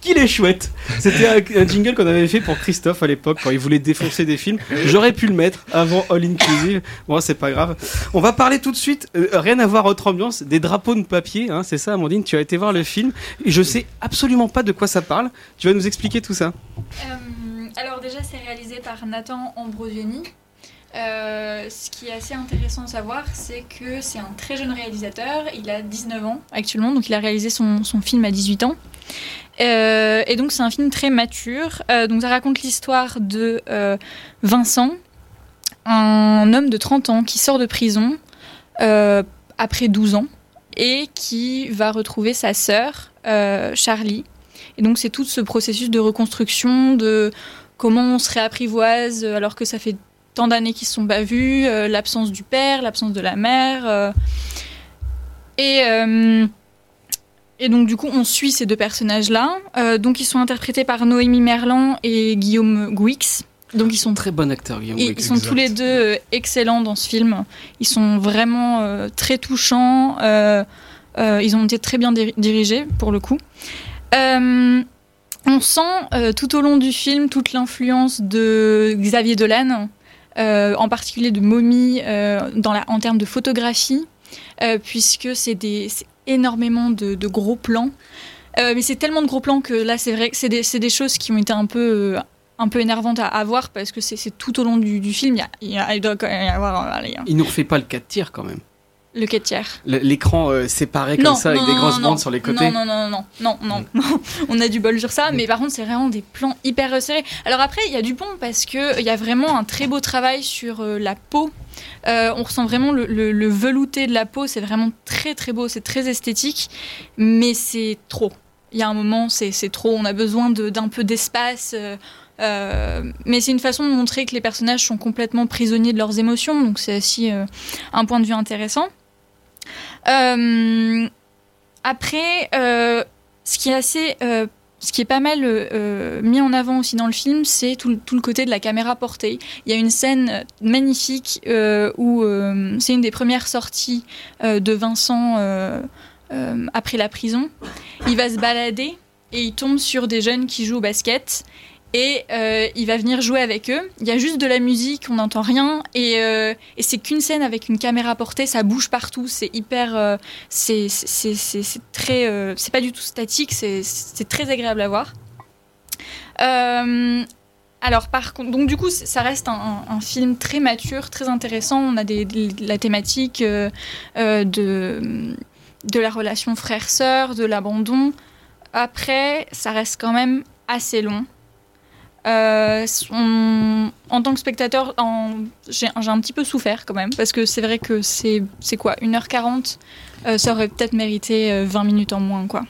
qu'il est chouette. C'était un, jingle qu'on avait fait pour Christophe à l'époque quand il voulait défoncer des films. J'aurais pu le mettre avant All Inclusive. Bon, c'est pas grave. On va parler tout de suite, euh, rien à voir autre ambiance, des drapeaux de papier. Hein, c'est ça, Amandine. Tu as été voir le film et je sais absolument pas de quoi ça parle. Tu vas nous expliquer tout ça. Euh, alors déjà, c'est réalisé par Nathan Ambrosioni. Euh, ce qui est assez intéressant à savoir, c'est que c'est un très jeune réalisateur. Il a 19 ans actuellement, donc il a réalisé son film à 18 ans. Euh, et donc c'est un film très mature. Euh, donc ça raconte l'histoire de euh, Vincent, un homme de 30 ans qui sort de prison après 12 ans et qui va retrouver sa sœur, Charlie. Et donc c'est tout ce processus de reconstruction, de comment on se réapprivoise alors que ça fait tant d'années qu'ils ne se sont pas vus, l'absence du père, l'absence de la mère. et, et donc du coup on suit ces deux personnages-là. Euh, donc ils sont interprétés par Noémie Merlan et Guillaume Gouix. Donc ils sont Très bon acteur, Guillaume. ils, Gouix. ils sont tous les deux euh, excellents dans ce film. Ils sont vraiment euh, très touchants. euh, euh, ils ont été très bien diri- dirigés pour le coup. Euh, on sent euh, tout au long du film toute l'influence de Xavier Dolan, euh, en particulier de Mommy euh, dans la, en termes de photographie, euh, puisque c'est des c'est énormément de, de gros plans. Euh, mais c'est tellement de gros plans que là, c'est vrai que c'est des, des choses qui ont été un peu, euh, un peu énervantes à, à voir parce que c'est tout au long du, film. Il, y doit quand même y avoir euh, hein, Il refait pas le 4 tirs quand même. Le quai L'écran euh, séparé comme ça avec des grosses bandes sur les côtés. Non, non, non, non, non, non, non. On a du bol sur ça, mais par contre, c'est vraiment des plans hyper resserrés. Alors après, il y a du pont parce que il y a vraiment un très beau travail sur euh, la peau. Euh, on ressent vraiment le, le- le velouté de la peau. C'est vraiment très, très beau. C'est très esthétique, mais c'est trop. Il y a un moment, c'est trop. On a besoin de- d'un peu d'espace. euh, euh, mais c'est une façon de montrer que les personnages sont complètement prisonniers de leurs émotions, donc c'est aussi euh, un point de vue intéressant. Euh, après, euh, ce qui est assez, euh, ce qui est pas mal mis en avant aussi dans le film, c'est tout, le- côté de la caméra portée. Il y a une scène magnifique où c'est une des premières sorties de Vincent après la prison. Il va se balader et il tombe sur des jeunes qui jouent au basket. Et euh, il va venir jouer avec eux. Il y a juste de la musique, on n'entend rien. Et, euh, c'est qu'une scène avec une caméra portée, ça bouge partout. C'est hyper. euh, c'est très. c'est pas du tout statique, c'est très agréable à voir. Alors, par contre, donc du coup, ça reste un, film très mature, très intéressant. On a la thématique de, de la relation frère-sœur, de l'abandon. Après, ça reste quand même assez long. Euh, en tant que spectateur, j'ai un petit peu souffert quand même, parce que c'est vrai que c'est quoi, 1h40 euh, Ça aurait peut-être mérité euh, 20 minutes en moins, quoi.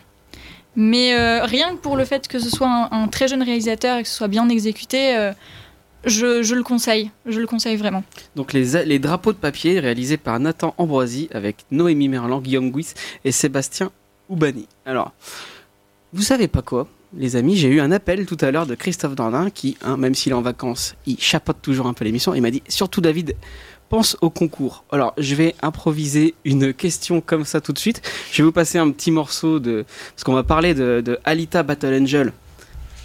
Mais euh, rien que pour le fait que ce soit un, très jeune réalisateur et que ce soit bien exécuté, euh, je, le conseille. Je le conseille vraiment. Donc les, drapeaux de papier réalisés par Nathan Ambroisi avec Noémie Merlan, Guillaume Guis et Sébastien Oubani. Alors, vous savez pas quoi? Les amis, j'ai eu un appel tout à l'heure de Christophe Dordain qui, hein, même s'il est en vacances, il chapeaute toujours un peu l'émission. Il m'a dit surtout David, pense au concours. Alors, je vais improviser une question comme ça tout de suite. Je vais vous passer un petit morceau de. Parce qu'on va parler de, de Alita Battle Angel,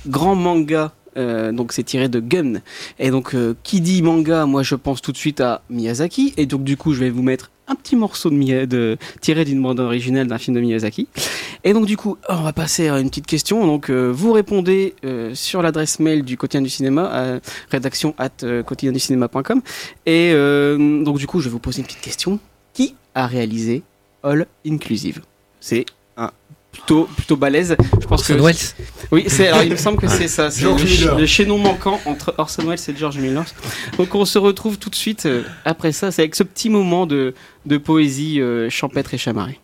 grand manga. euh, donc c'est tiré de Gun. Et donc euh, qui dit manga, moi je pense tout de suite à Miyazaki. Et donc du coup je vais vous mettre un petit morceau de, tiré d'une bande originale d'un film de Miyazaki. Et donc du coup on va passer à une petite question. Donc euh, vous répondez euh, sur l'adresse mail du quotidien du cinéma, à rédaction at euh, quotidienducinéma.com. Et euh, donc du coup je vais vous poser une petite question. Qui a réalisé All Inclusive? C'est plutôt plutôt balèze. Je pense Orson que Welles. Oui, c'est alors il me semble que c'est ça, c'est le, chaînon manquant entre Orson Welles et George Miller. Donc on se retrouve tout de suite euh, après ça, c'est avec ce petit moment de de poésie euh, champêtre et chamarrée.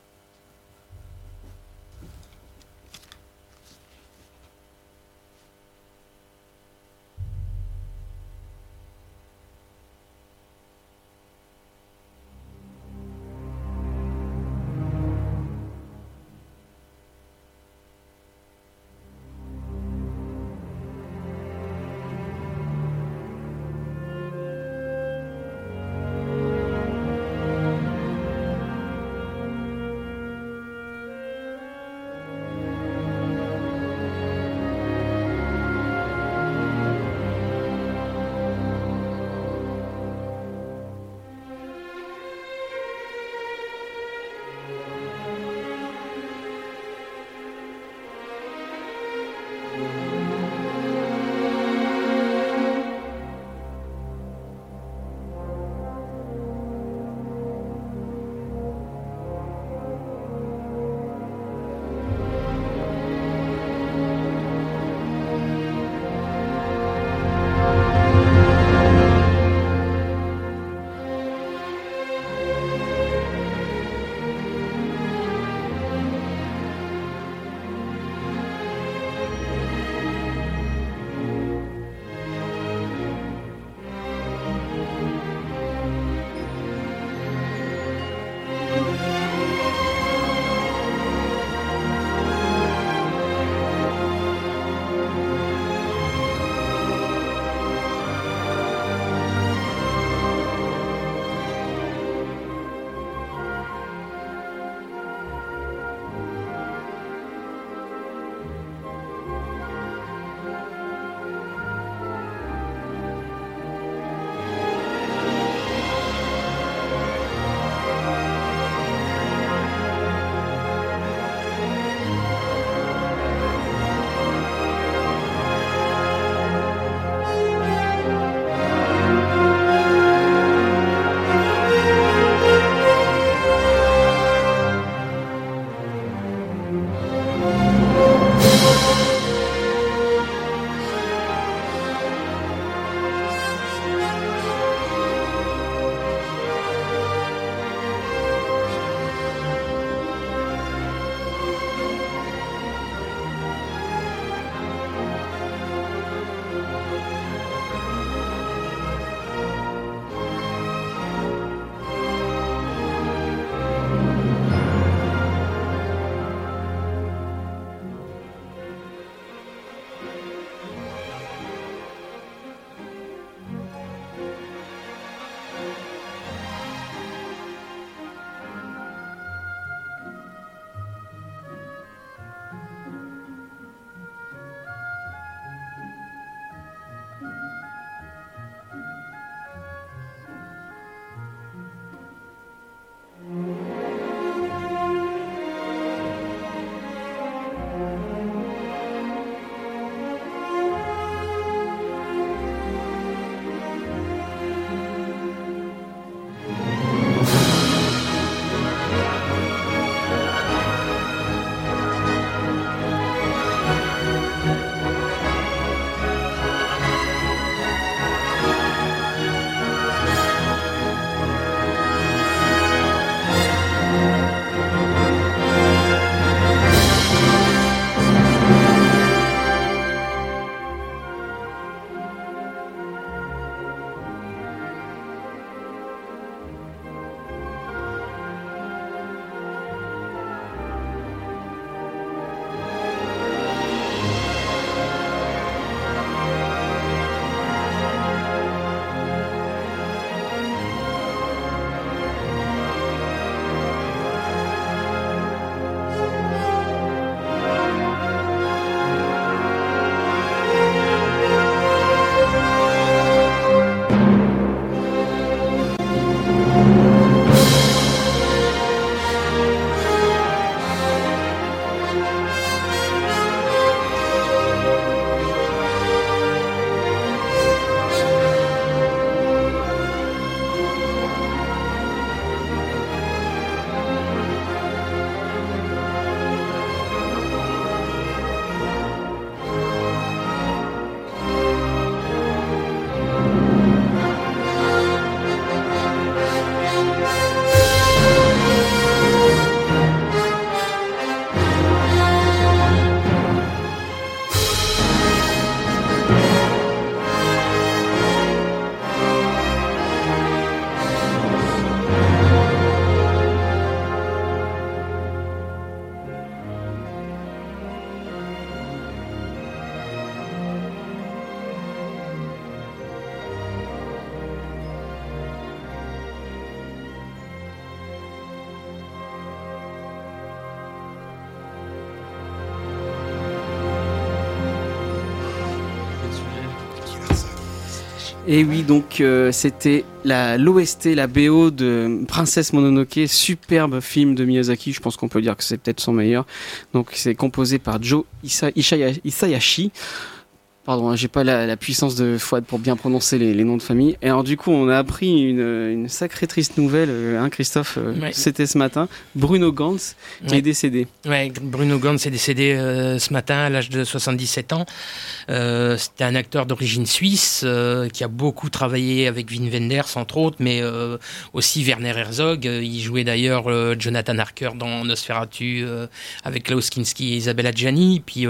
Et oui, donc euh, c'était l'OST, la BO de Princesse Mononoke, superbe film de Miyazaki. Je pense qu'on peut dire que c'est peut-être son meilleur. Donc c'est composé par Joe Isayashi. Pardon, hein, j'ai pas la, la puissance de Fouad pour bien prononcer les, les noms de famille. Et alors du coup, on a appris une, une sacrée triste nouvelle, euh, hein, Christophe. euh, Ouais. C'était ce matin. Bruno Gantz qui Ouais. est décédé. Ouais, Bruno Gantz est décédé euh, ce matin à l'âge de 77 ans. Euh, C'était un acteur d'origine suisse euh, qui a beaucoup travaillé avec Wim Wenders, entre autres, mais aussi Werner Herzog. Il jouait d'ailleurs Jonathan Harker dans Nosferatu avec Klaus Kinski et Isabella Gianni. Puis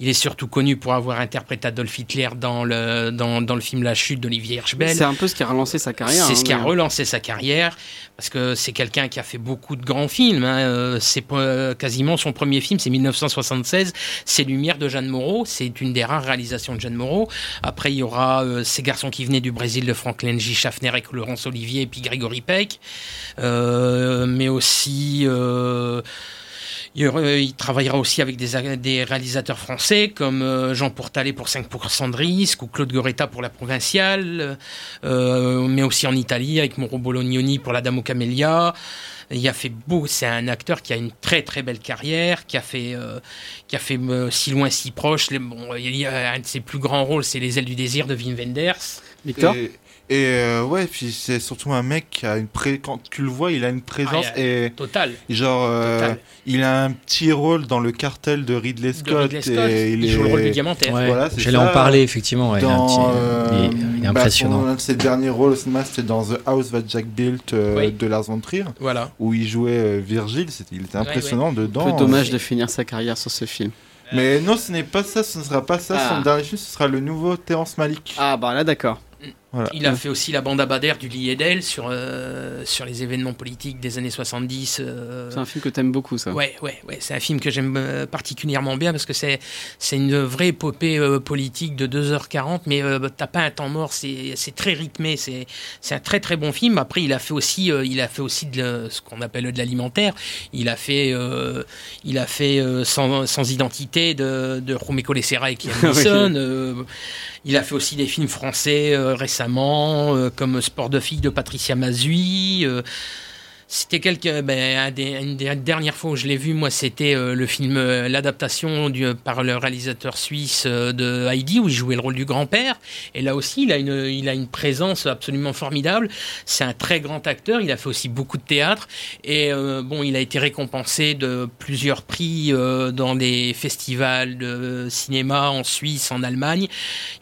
il est surtout connu pour avoir interprété Adolf Hitler dans le, dans, dans le film La chute d'Olivier Hirschbel. C'est un peu ce qui a relancé sa carrière. C'est hein, ce qui a relancé sa carrière, parce que c'est quelqu'un qui a fait beaucoup de grands films. hein. Euh, C'est pas- quasiment son premier film, c'est 1976, C'est Lumière de Jeanne Moreau. C'est une des rares réalisations de Jeanne Moreau. Après, il y aura euh, Ces garçons qui venaient du Brésil de Franklin J. Schaffner avec Laurence Olivier et puis Grégory Peck. Euh, mais aussi... euh, il, aura- il travaillera aussi avec des, des réalisateurs français comme euh, Jean Portalet pour 5% de risque ou Claude Goretta pour La Provinciale, euh, mais aussi en Italie avec Mauro Bolognoni pour La Dame aux Camélias. Il a fait beau, c'est un acteur qui a une très très belle carrière, qui a fait, euh, qui a fait euh, si loin si proche. Les- bon, il y a un de ses plus grands rôles, c'est Les ailes du désir de Wim Wenders. Et, et, euh, ouais, puis c'est surtout un mec qui a une pré... quand tu le vois, il a une présence Ah, il a- et Total. Genre, euh, Total. il a un petit rôle dans le cartel de Ridley Scott. Ridley Scott. et Il joue le rôle du diamantaire. Ouais, Voilà, j'allais en parler, effectivement, ouais, il a un Dans, petit- euh, il est- il est bah, impressionnant. son- un de ses derniers rôles au cinéma, c'était dans The House That Jack Built euh, Oui. de Lars von Trier. Voilà. Où il jouait euh, Virgile. Il était impressionnant dedans. Peu dommage Euh, de finir sa carrière sur ce film. Mais non, ce n'est pas ça, ce ne sera pas ça. Ah. Son dernier film, ce sera le nouveau Terrence Malick. Ah bah là d'accord. Voilà. Il a fait aussi la bande abadère du d'elle sur, euh, sur les événements politiques des années 70. euh, C'est un film que t'aimes beaucoup ça. Ouais, ouais, ouais. C'est un film que j'aime euh, particulièrement bien parce que c'est c'est une vraie épopée euh, politique de 2h40, mais euh, t'as pas un temps mort. C'est c'est très rythmé. C'est c'est un très très bon film. Après, il a fait aussi il a fait aussi de ce qu'on appelle de l'alimentaire. Il a fait il a fait sans, sans identité de de Romeo et Oui. Neeson. euh, il a fait aussi des films français euh, récemment, euh, comme Sport de filles de Patricia Mazui. Euh, c'était quelque, ben, un des- une des dernières fois où je l'ai vu, moi, c'était euh, le film, euh, l'adaptation par le réalisateur suisse euh, de Heidi, où il jouait le rôle du grand-père. Et là aussi, il a une, il a une présence absolument formidable. C'est un très grand acteur. Il a fait aussi beaucoup de théâtre. Et euh, bon, il a été récompensé de plusieurs prix euh, dans des festivals de cinéma en Suisse, en Allemagne.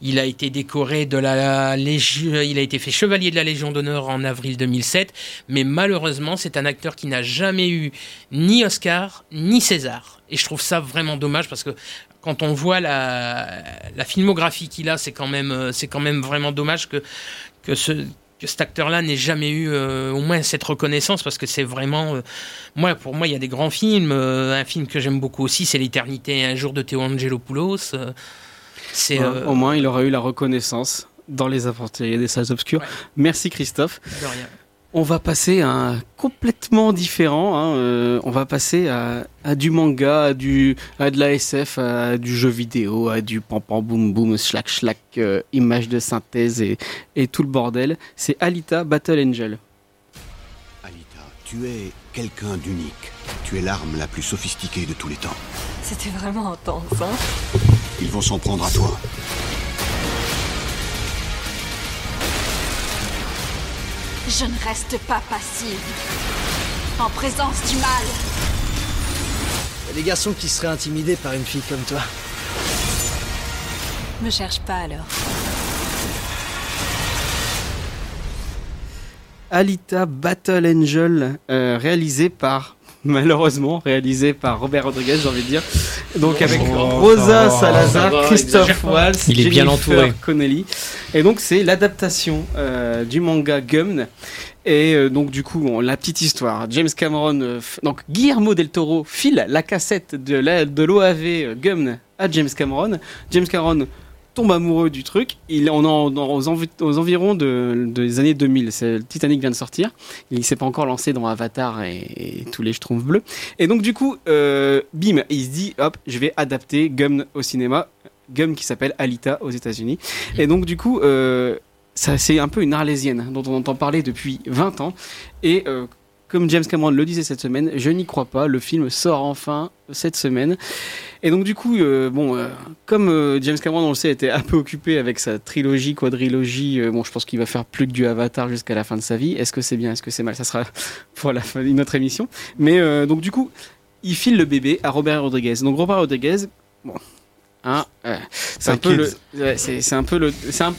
Il a été décoré de la Légion, il a été fait chevalier de la Légion d'honneur en avril 2007, mais malheureusement, c'est un acteur qui n'a jamais eu ni Oscar ni César. Et je trouve ça vraiment dommage parce que quand on voit la, la filmographie qu'il a, c'est quand même, euh, c'est quand même vraiment dommage que que ce que cet acteur-là n'ait jamais eu euh, au moins cette reconnaissance parce que c'est vraiment euh, moi pour moi il y a des grands films euh, un film que j'aime beaucoup aussi c'est l'éternité et un jour de Théo Angelopoulos c'est Au moins il aura eu la reconnaissance dans les aventuriers des salles obscures. Merci Christophe. de rien. On va passer à un complètement différent. hein, euh, on va passer à, à du manga, à, du, à de la SF, à du jeu vidéo, à du pam pam boum boum, schlack schlack, euh, images de synthèse et, et tout le bordel. C'est Alita Battle Angel. Alita, tu es quelqu'un d'unique. Tu es l'arme la plus sophistiquée de tous les temps. C'était vraiment intense, hein Ils vont s'en prendre à toi. Je ne reste pas passive. En présence du mal. Y a des garçons qui seraient intimidés par une fille comme toi. Me cherche pas alors. Alita Battle Angel, euh, réalisé par, malheureusement, réalisé par Robert Rodriguez, j'ai envie de dire. Donc avec Oh, Rosa Salazar, va, Christophe. Waltz, Il est bien entouré. Connelly. Et donc c'est l'adaptation euh, du manga Gum. Et euh, donc du coup, la petite histoire. James Cameron, euh, donc Guillermo del Toro file la cassette de de l'OAV Gum à James Cameron. James Cameron tombe amoureux du truc. Il est en- aux, envi- aux environs de, des années 2000. C'est le Titanic vient de sortir. Il s'est pas encore lancé dans Avatar et, tous les Schtroumpfs bleus. Et donc du coup, bim, il se dit hop, je vais adapter Gum au cinéma. Gum qui s'appelle Alita aux États-Unis. Et donc du coup. Euh, ça c'est un peu une arlésienne dont on entend parler depuis 20 ans. Et euh, comme James Cameron le disait cette semaine, je n'y crois pas. Le film sort enfin cette semaine. Et donc du coup, euh, bon, comme James Cameron, on le sait, était un peu occupé avec sa trilogie, quadrilogie, bon, je pense qu'il va faire plus que du Avatar jusqu'à la fin de sa vie. Est-ce que c'est bien, est-ce que c'est mal? Ça sera pour la fin d'une autre émission. Mais donc du coup, il file le bébé à Robert Rodriguez. Donc Robert Rodriguez, bon, hein, euh, c'est un peu le, kid. c'est un peu le, c'est un,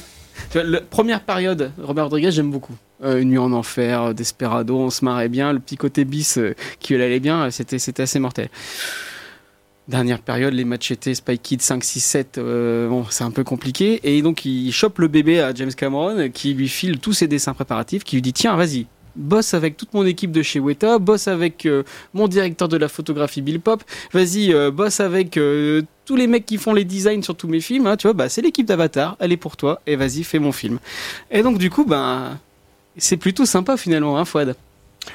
tu vois, la première période, Robert Rodriguez, j'aime beaucoup. Euh, Une nuit en enfer, euh, Desperado, on se marrait bien. Le petit côté bis euh, qui allait bien, c'était c'était assez mortel. Dernière période, les Machete, Spy Kids 5, 6, 7, euh, bon, c'est un peu compliqué. Et donc, il chope le bébé à James Cameron, qui lui file tous ses dessins préparatifs, qui lui dit Tiens, vas-y, bosse avec toute mon équipe de chez Weta, bosse avec euh, mon directeur de la photographie Bill Pop, vas-y, euh, bosse avec euh, tous les mecs qui font les designs sur tous mes films, hein, tu vois, bah, c'est l'équipe d'Avatar, elle est pour toi, et vas-y, fais mon film. Et donc, du coup, ben, c'est plutôt sympa finalement, hein, Fouad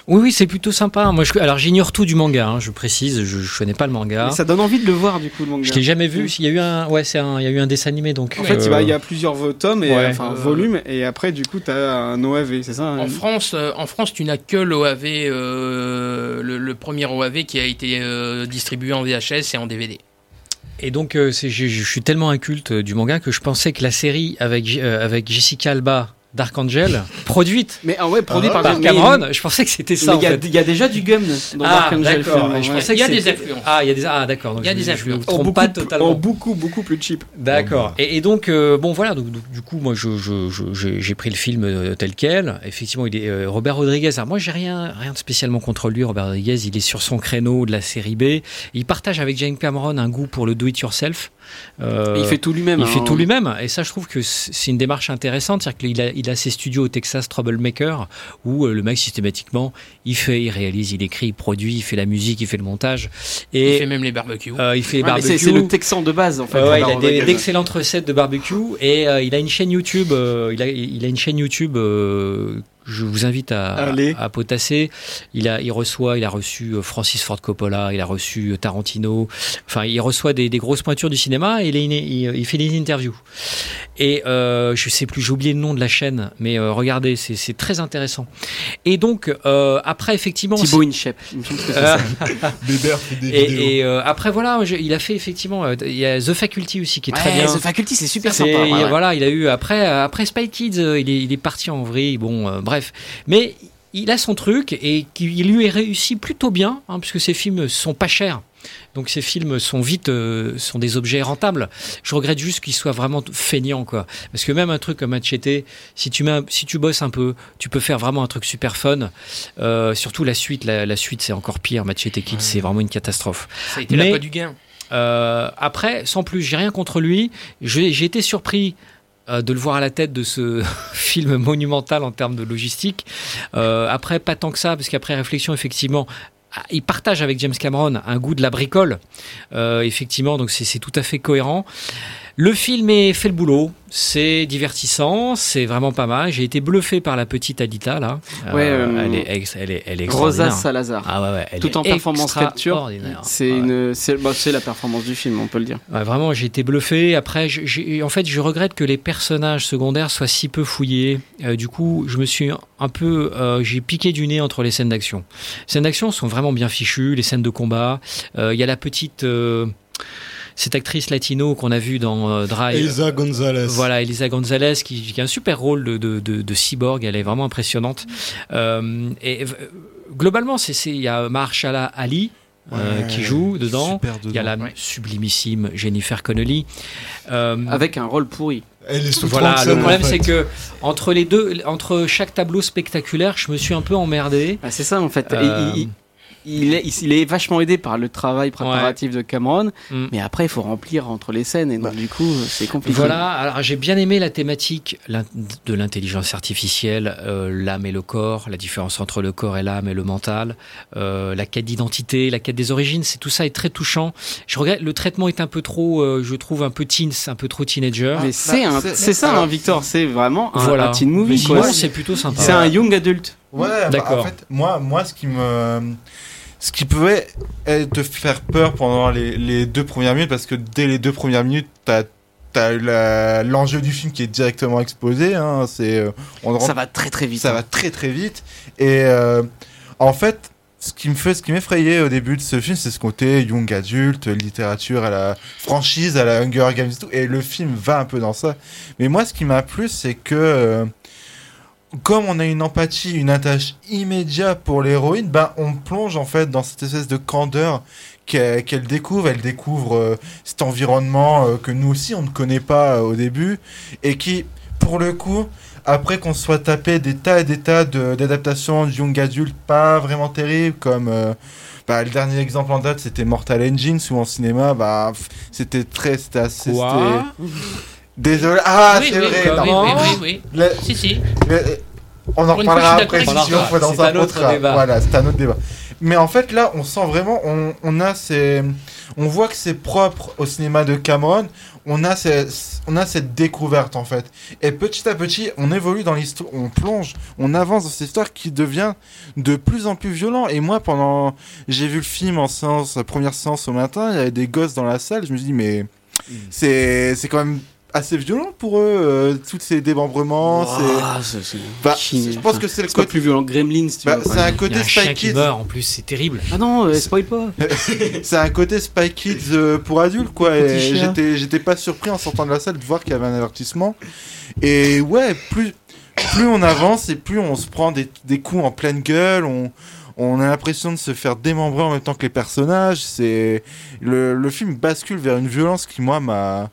Oui, oui, c'est plutôt sympa. Moi, je, alors j'ignore tout du manga, hein, je précise, je, je connais pas le manga. Mais ça donne envie de le voir, du coup, le manga. Je l'ai jamais vu. Il y a eu un, ouais, c'est un, il y a eu un dessin animé donc. En fait, euh, bah, il y a plusieurs vo- tomes, et, ouais, enfin euh, volumes, et après, du coup, tu as un OAV, c'est ça En France, euh, en France, tu n'as que l'OAV, euh, le, le premier OAV qui a été euh, distribué en VHS et en DVD. Et donc, euh, c'est- je, je suis tellement inculte euh, du manga que je pensais que la série avec, euh, avec Jessica Alba, Dark Angel, produite Mais ah ouais, produit par, mais- Cameron, je pensais que c'était ça. il y a- y, déjà du gum dans Ah, Dark Angel d'accord. film, Je ouais. pensais Il y a des influences. Ah, il y a des ah d'accord. Il y a je- des je influences. trompe En beaucoup, pas totalement. en beaucoup, beaucoup plus cheap. D'accord. Et, et donc, euh, bon, voilà, donc, donc, du coup, moi, je, je- je- j'ai pris le film euh, tel quel. Effectivement, il est euh, Robert Rodriguez. Alors, moi, j'ai rien, rien de spécialement contre lui. Robert Rodriguez, il est sur son créneau de la série B. Il partage avec James Cameron un goût pour le do-it-yourself. Euh, il fait tout lui-même. il hein. fait tout lui-même. Et ça, je trouve que c'est c'est une démarche intéressante. C'est-à-dire qu'il a, il a ses studios au Texas Troublemaker où euh, le mec, systématiquement, il fait, il réalise, il écrit, il produit, il fait la musique, il fait le montage. Et Il fait même les barbecues. euh, il fait les Ouais, c'est- barbecues. c'est le Texan de base, en fait. Ouais, il a Rodriguez. d'excellentes recettes de barbecue et euh, il a une chaîne YouTube. euh, il, a, il a une chaîne YouTube. Je vous invite à, Allez. à potasser. Il a, il reçoit, il a reçu euh, Francis Ford Coppola, il a reçu euh, Tarantino. Enfin, il reçoit des, des grosses pointures du cinéma et il, est- il, il fait des interviews. Et euh, je sais plus, j'ai oublié le nom de la chaîne, mais euh, regardez, c'est très intéressant. Et donc euh, après, effectivement, Thibaut Inchep. et, et, euh, après voilà, je- il a fait effectivement, euh, il y a The Faculty aussi qui est très bien. The Faculty, c'est super sympa. ouais, ouais. Voilà, il a eu après après Spy Kids, il est, il est parti en vrille. Bon, euh, bref, mais il a son truc et qui il lui est réussi plutôt bien, hein, puisque ses films sont pas chers. Donc ces films sont vite euh, sont des objets rentables. Je regrette juste qu'ils soient vraiment feignants quoi. Parce que même un truc comme Machete, si tu mets un- si tu bosses un peu, tu peux faire vraiment un truc super fun. Euh, surtout la suite, la, la suite c'est encore pire. Machete Kids c'est vraiment une catastrophe. Ça a été Mais- la pas du gain. euh, après, sans plus, j'ai rien contre lui. J'ai été surpris euh, de le voir à la tête de ce film monumental en termes de logistique. Euh, après, pas tant que ça, parce qu'après réflexion, effectivement, ah, il partage avec James Cameron un goût de la bricole. Euh, effectivement, donc c'est c'est tout à fait cohérent. Le film est fait le boulot, c'est divertissant, c'est vraiment pas mal. J'ai été bluffé par la petite Alita là. Ouais, euh, elle est, ex- elle est, elle est extraordinaire. Salazar. Ah ouais, ouais, elle Tout est en performance capture. C'est Ouais. c'est bah, la performance du film, on peut le dire. Ouais, vraiment, j'ai été bluffé. Après, en fait, je regrette que les personnages secondaires soient si peu fouillés. Euh, du coup, je me suis un peu, euh, j'ai piqué du nez entre les scènes d'action. Les scènes d'action sont vraiment bien fichues, les scènes de combat. Euh, Il y a la petite, euh, cette actrice latino qu'on a vue dans euh, Drive. Elsa Gonzalez. Voilà, Elisa Gonzalez qui, qui a un super rôle de, de, de- de cyborg, elle est vraiment impressionnante. Euh, et globalement, c'est c'est- il y a Mahershala Ali. euh, qui joue dedans. super Il y a la sublimissime Jennifer Connelly. Euh, Avec un rôle pourri. Elle est sous voilà, 30 le problème en fait. c'est que entre les deux, entre chaque tableau spectaculaire, je me suis un peu emmerdé. Ah, c'est ça en fait. Euh, il, il- il est, il est vachement aidé par le travail préparatif de Cameron, Mm. mais après il faut remplir entre les scènes et donc du coup c'est compliqué. Voilà, alors j'ai bien aimé la thématique de l'intelligence artificielle, euh, l'âme et le corps, la différence entre le corps et l'âme et le mental, euh, la quête d'identité, la quête des origines, c'est tout ça est très touchant. Je regrette, le traitement est un peu trop, euh, je trouve un peu teens, un peu trop teenager. Mais c'est un- c'est ça, hein, Victor, c'est vraiment un, Voilà. un teen movie. C'est plutôt sympa. C'est un young adulte. Ouais, bah, D'accord. en fait, moi, moi, ce qui me, ce qui pouvait te faire peur pendant les, les deux premières minutes, parce que dès les deux premières minutes, t'as la- l'enjeu du film qui est directement exposé. Hein, c'est, euh, Ça va très très vite. Ça hein. va très très vite. Et euh, en fait, ce qui me fait, ce qui m'effrayait au début de ce film, c'est ce côté young adulte, littérature à la franchise, à la Hunger Games et tout. Et le film va un peu dans ça. Mais moi, ce qui m'a plu, c'est que euh, comme on a une empathie, une attache immédiate pour l'héroïne, ben on plonge en fait dans cette espèce de candeur qu'elle découvre. Elle découvre euh, cet environnement euh, que nous aussi on ne connaît pas euh, au début et qui, pour le coup, après qu'on soit tapé des tas et des tas d'adaptations de young adultes pas vraiment terribles comme bah, le dernier exemple en date c'était Mortal Engines où en cinéma bah c'était très c'était assez Quoi? c'était- désolé. Ah Oui, c'est oui, vrai oui, non. oui, oui, oui. Le- Si, si. le- on en reparlera suis après si on faut dans un un autre autre débat. voilà c'est un autre débat. Mais en fait là on sent vraiment on, on a ces on voit que c'est propre au cinéma de Cameron. On a ces- on a cette découverte en fait. Et petit à petit on évolue dans l'histoire on plonge on avance dans cette histoire qui devient de plus en plus violent. Et moi pendant j'ai vu le film en séance la première séance au matin il y avait des gosses dans la salle. Je me dis mais c'est c'est quand même assez violent pour eux euh, tous ces démembrements Ouah, c'est bah, je pense que c'est le côté plus violent que Gremlins, tu Bah, vois. c'est un côté Spy Kids. meurt en plus, c'est terrible. Ah non, euh, spoil pas. c'est un côté Spy Kids euh, pour adultes quoi. Et j'étais j'étais pas surpris en sortant de la salle de voir qu'il y avait un avertissement. Et ouais, plus plus on avance et plus on se prend des, des coups en pleine gueule. On on a l'impression de se faire démembrer en même temps que les personnages. C'est le, le film bascule vers une violence qui moi m'a